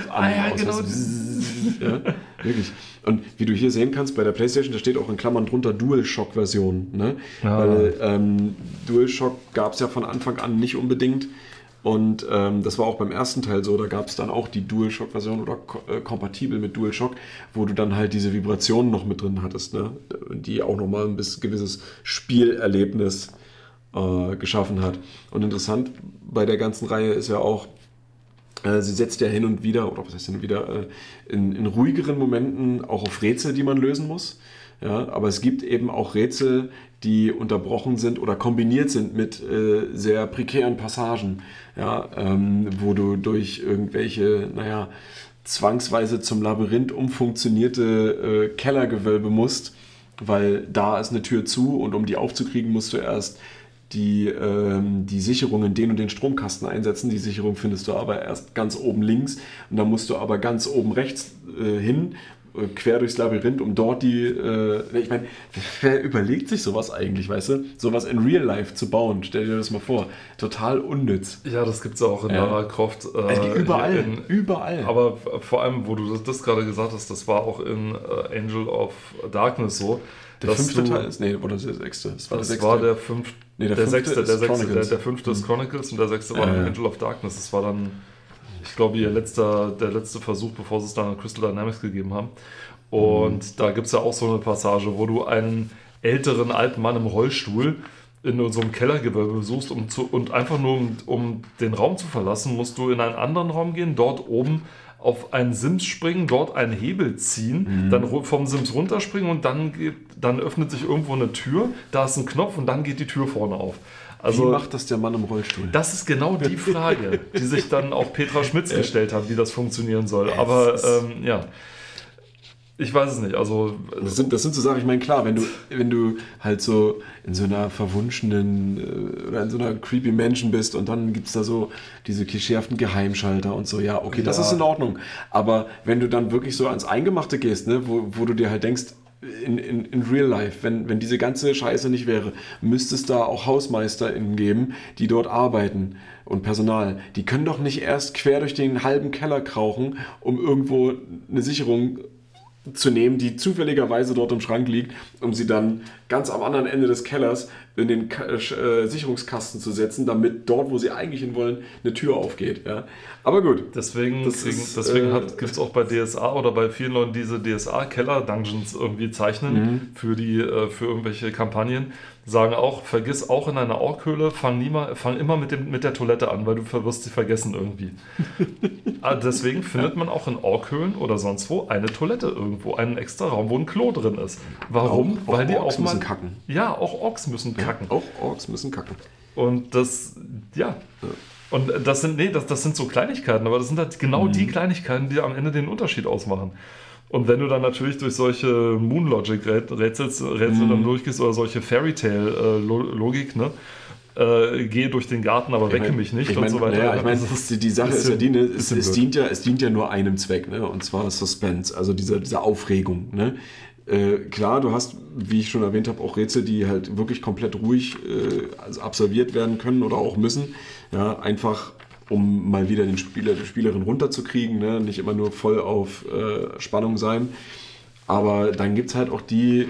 Ah ja, genau. ja, wirklich. Und wie du hier sehen kannst, bei der PlayStation, da steht auch in Klammern drunter DualShock-Version. Ne? Ah. Weil ähm, DualShock gab es ja von Anfang an nicht unbedingt. Und ähm, das war auch beim ersten Teil so, da gab es dann auch die DualShock-Version oder ko äh, kompatibel mit DualShock, wo du dann halt diese Vibrationen noch mit drin hattest, ne? die auch nochmal ein bis- gewisses Spielerlebnis äh, geschaffen hat. Und interessant bei der ganzen Reihe ist ja auch, äh, sie setzt ja hin und wieder, oder was heißt hin und wieder, äh, in, in ruhigeren Momenten auch auf Rätsel, die man lösen muss. Ja, aber es gibt eben auch Rätsel, die unterbrochen sind oder kombiniert sind mit äh, sehr prekären Passagen, ja, ähm, wo du durch irgendwelche, naja, zwangsweise zum Labyrinth umfunktionierte äh, Kellergewölbe musst, weil da ist eine Tür zu und um die aufzukriegen, musst du erst die, ähm, die Sicherung in den und den Stromkasten einsetzen. Die Sicherung findest du aber erst ganz oben links und dann musst du aber ganz oben rechts äh, hin, äh, quer durchs Labyrinth, um dort die. Äh, ich meine, wer überlegt sich sowas eigentlich, weißt du? Sowas in Real Life zu bauen. Stell dir das mal vor. Total unnütz. Ja, das gibt es auch in Ja. Lara Croft. Geht überall. in- überall. Aber vor allem, wo du das, das gerade gesagt hast, das war auch in äh, Angel of Darkness so. Der dass fünfte du- Teil ist. Nee, oder der sechste. Das war Das der sechste. war der fünfte. Nee, der der, fünfte sechste, der, sechste der, Chronicles. der fünfte ist Chronicles und der sechste war ja. Angel of Darkness. Das war dann, ich glaube, ihr letzter, der letzte Versuch, bevor sie es dann an Crystal Dynamics gegeben haben. Und Mhm. da gibt es ja auch so eine Passage, wo du einen älteren alten Mann im Rollstuhl in so einem Kellergewölbe besuchst um zu, und einfach nur um, um den Raum zu verlassen, musst du in einen anderen Raum gehen, dort oben auf einen Sims springen, dort einen Hebel ziehen, Mhm. dann vom Sims runterspringen und dann, geht, dann öffnet sich irgendwo eine Tür, da ist ein Knopf und dann geht die Tür vorne auf. Wie Also macht das der Mann im Rollstuhl? das ist genau die Frage, die sich dann auch Petra Schmitz gestellt hat, wie das funktionieren soll. Aber ähm, ja, ich weiß es nicht. Also Das sind, das sind so Sachen, ich meine, klar, wenn du, wenn du halt so in so einer verwunschenen äh, oder in so einer creepy Mansion bist und dann gibt es da so diese klischeehaften Geheimschalter und so, ja, okay, das Ja. ist in Ordnung. Aber wenn du dann wirklich so ans Eingemachte gehst, ne, wo, wo du dir halt denkst, in, in, in real life, wenn, wenn diese ganze Scheiße nicht wäre, müsste es da auch HausmeisterInnen geben, die dort arbeiten und Personal. Die können doch nicht erst quer durch den halben Keller krauchen, um irgendwo eine Sicherung zu nehmen, die zufälligerweise dort im Schrank liegt, um sie dann ganz am anderen Ende des Kellers in den Ka äh, Sicherungskasten zu setzen, damit dort, wo sie eigentlich hin wollen, eine Tür aufgeht. Ja. Aber gut. deswegen, Das kriegen, ist, deswegen äh, gibt es auch bei DSA oder bei vielen Leuten diese DSA-Keller-Dungeons irgendwie zeichnen Mhm. für, die, äh, für irgendwelche Kampagnen. Sagen auch, vergiss auch in einer Orkhöhle, fang, niemals, fang immer mit, dem, mit der Toilette an, weil du wirst sie vergessen irgendwie. Ah, Deswegen findet man auch in Orkhöhlen oder sonst wo eine Toilette irgendwo, einen extra Raum, wo ein Klo drin ist. Warum? Auch- auch weil die Orks auch mal müssen kacken. Ja, auch Orks müssen kacken. Auch Orks müssen kacken. Und das, ja. Und das sind, nee, das, das sind so Kleinigkeiten, aber das sind halt genau die Kleinigkeiten, die am Ende den Unterschied ausmachen. Und wenn du dann natürlich durch solche Moonlogic-Rätsel Rätsel dann durchgehst oder solche Fairy Tale-Logik, ne? Äh, gehe durch den Garten, aber wecke Ich mein- mich nicht ich und mein, so weiter. Naja, ich meine, Das ist die, die Sache ist ja bisschen- die, ne, es, bisschen es, dient ja, es dient ja nur einem Zweck, ne? und zwar Suspense, also diese, diese Aufregung. Ne? Äh, klar, du hast, wie ich schon erwähnt habe, auch Rätsel, die halt wirklich komplett ruhig äh, also absolviert werden können oder auch müssen. Ja, einfach um mal wieder den Spieler, die Spielerin runterzukriegen, ne? nicht immer nur voll auf äh, Spannung sein. Aber dann gibt es halt auch die,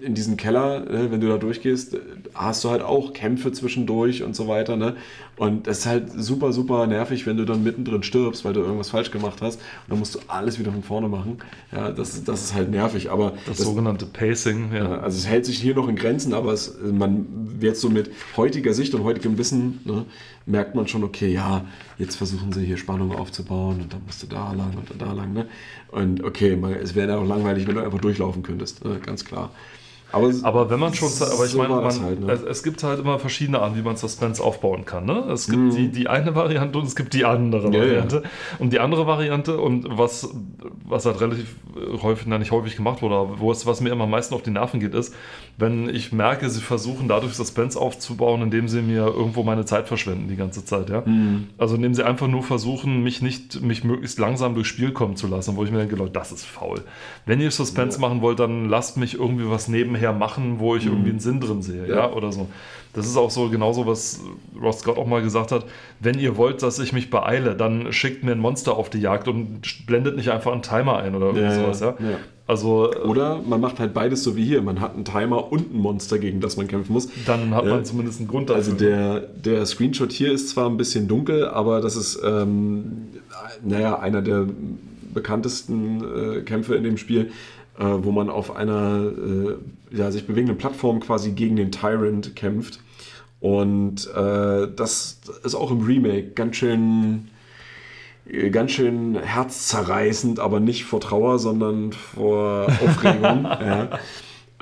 in diesen Keller, ne, wenn du da durchgehst, hast du halt auch Kämpfe zwischendurch und so weiter. Ne? Und das ist halt super, super nervig, wenn du dann mittendrin stirbst, weil du irgendwas falsch gemacht hast. Und dann musst du alles wieder von vorne machen. Ja, das, das ist halt nervig. Aber Das, das, sogenannte Pacing, ja. also es hält sich hier noch in Grenzen, aber es, man jetzt so mit heutiger Sicht und heutigem Wissen ne, merkt man schon, okay, ja, jetzt versuchen sie hier Spannung aufzubauen und dann musst du da lang und da lang. Ne? Und okay, mal, es wäre ja auch langweilig, wenn du einfach durchlaufen könntest, ne? ganz klar. Aber, Aber wenn man schon, aber ich so meine, man, halt, ne? es, es gibt halt immer verschiedene Arten, wie man Suspense aufbauen kann. Ne? Es gibt Mhm. die, die eine Variante und es gibt die andere Ja, ja. Variante. Und die andere Variante und was, was halt relativ häufig, na nicht häufig gemacht wurde, aber wo es, was mir immer am meisten auf die Nerven geht, ist, wenn ich merke, sie versuchen dadurch Suspense aufzubauen, indem sie mir irgendwo meine Zeit verschwenden die ganze Zeit. Ja? Mhm. Also indem sie einfach nur versuchen, mich nicht, mich möglichst langsam durchs Spiel kommen zu lassen, wo ich mir denke, Leute, das ist faul. Wenn ihr Suspense machen wollt, dann lasst mich irgendwie was nebenher machen, wo ich irgendwie einen Sinn drin sehe, ja, Mhm. Ja. oder so. Das ist auch so genauso, was Ross Scott auch mal gesagt hat. Wenn ihr wollt, dass ich mich beeile, dann schickt mir ein Monster auf die Jagd und blendet nicht einfach einen Timer ein oder Ja, sowas, ja. ja. Also Oder man macht halt beides so wie hier. Man hat einen Timer und ein Monster, gegen das man kämpfen muss. dann hat man Ja. zumindest einen Grund dafür. Also der, der Screenshot hier ist zwar ein bisschen dunkel, aber das ist, ähm, naja, einer der bekanntesten äh, Kämpfe in dem Spiel, äh, wo man auf einer äh, ja, sich bewegenden Plattform quasi gegen den Tyrant kämpft. Und äh, das ist auch im Remake ganz schön, äh, ganz schön herzzerreißend, aber nicht vor Trauer, sondern vor Aufregung. ja.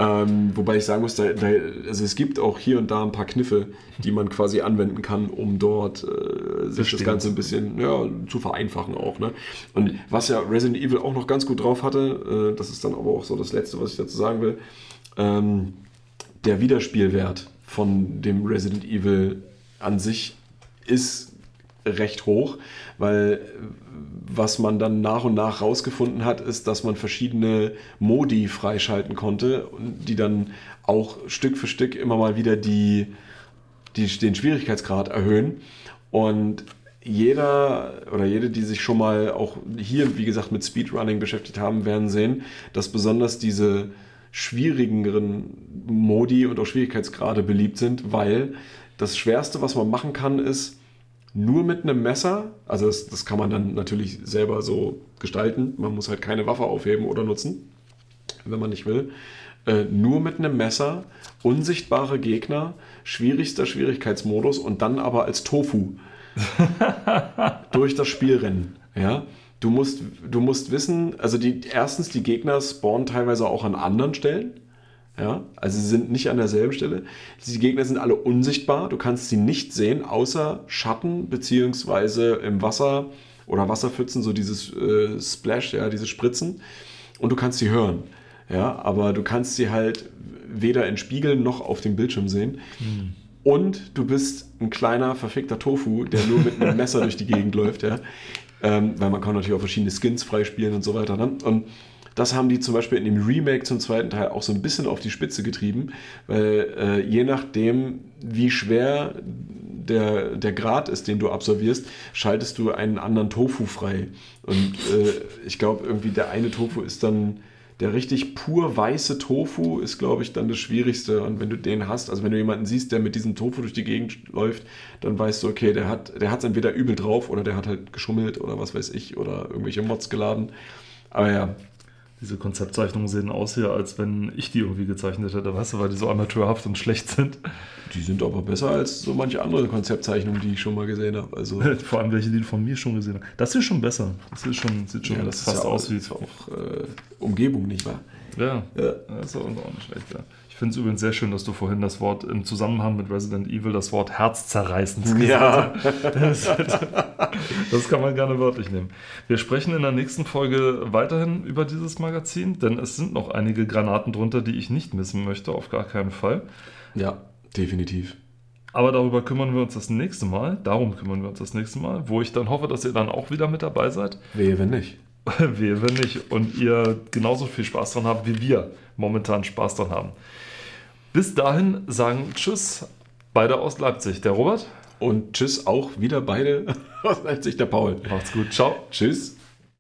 Ähm, wobei ich sagen muss, da, da, also es gibt auch hier und da ein paar Kniffe, die man quasi anwenden kann, um dort äh, sich das Ganze ein bisschen ja, zu vereinfachen auch. Ne? Und was ja Resident Evil auch noch ganz gut drauf hatte, äh, das ist dann aber auch so das Letzte, was ich dazu sagen will, ähm, der Wiederspielwert von dem Resident Evil an sich ist recht hoch, weil äh, was man dann nach und nach rausgefunden hat, ist, dass man verschiedene Modi freischalten konnte, die dann auch Stück für Stück immer mal wieder die, die, den Schwierigkeitsgrad erhöhen. Und jeder oder jede, die sich schon mal auch hier, wie gesagt, mit Speedrunning beschäftigt haben, werden sehen, dass besonders diese schwierigeren Modi und auch Schwierigkeitsgrade beliebt sind, weil das Schwerste, was man machen kann, ist nur mit einem Messer, also das, das kann man dann natürlich selber so gestalten, man muss halt keine Waffe aufheben oder nutzen, wenn man nicht will, äh, nur mit einem Messer, unsichtbare Gegner, schwierigster Schwierigkeitsmodus und dann aber als Tofu durch das Spiel rennen. Ja? Du, musst, du musst wissen, also die, erstens, die Gegner spawnen teilweise auch an anderen Stellen. Ja, also sie sind nicht an derselben Stelle. Die Gegner sind alle unsichtbar. Du kannst sie nicht sehen, außer Schatten beziehungsweise im Wasser oder Wasserpfützen, so dieses äh, Splash, ja, diese Spritzen. Und du kannst sie hören. Ja, aber du kannst sie halt weder in Spiegeln noch auf dem Bildschirm sehen. Und du bist ein kleiner, verfickter Tofu, der nur mit einem Messer durch die Gegend läuft, ja. Ähm, weil man kann natürlich auch verschiedene Skins freispielen und so weiter. Ne? Und das haben die zum Beispiel in dem Remake zum zweiten Teil auch so ein bisschen auf die Spitze getrieben, weil äh, je nachdem, wie schwer der, der Grad ist, den du absolvierst, schaltest du einen anderen Tofu frei. Und äh, ich glaube, irgendwie der eine Tofu ist dann der richtig pur weiße Tofu ist, glaube ich, dann das Schwierigste. Und wenn du den hast, also wenn du jemanden siehst, der mit diesem Tofu durch die Gegend läuft, dann weißt du, okay, der hat der es entweder übel drauf oder der hat halt geschummelt oder was weiß ich oder irgendwelche Mods geladen. Aber ja, Diese Konzeptzeichnungen sehen aus hier, als wenn ich die irgendwie gezeichnet hätte, weißt du, weil die so amateurhaft und schlecht sind. die sind aber besser als so manche andere Konzeptzeichnungen, die ich schon mal gesehen habe. Also Vor allem welche, die du von mir schon gesehen hast. Das hier ist schon besser. Das hier ist schon, sieht schon ja, das fast ja aus wie. ist auch äh, Umgebung, nicht wahr? Ja, Ja. das ist auch auch nicht schlecht, ja. Ich finde es übrigens sehr schön, dass du vorhin das Wort im Zusammenhang mit Resident Evil das Wort herzzerreißend gesagt hast. Das, das kann man gerne wörtlich nehmen. Wir sprechen in der nächsten Folge weiterhin über dieses Magazin, denn es sind noch einige Granaten drunter, die ich nicht missen möchte, auf gar keinen Fall. ja, definitiv. Aber darüber kümmern wir uns das nächste Mal. Darum kümmern wir uns das nächste Mal, wo ich dann hoffe, dass ihr dann auch wieder mit dabei seid. Wehe, wenn nicht. Wehe, wenn nicht. Und ihr genauso viel Spaß dran habt, wie wir momentan Spaß dran haben. Bis dahin sagen Tschüss, beide aus Leipzig. Der Robert, Und tschüss auch wieder beide aus Leipzig, der Paul. macht's gut, ciao. Tschüss.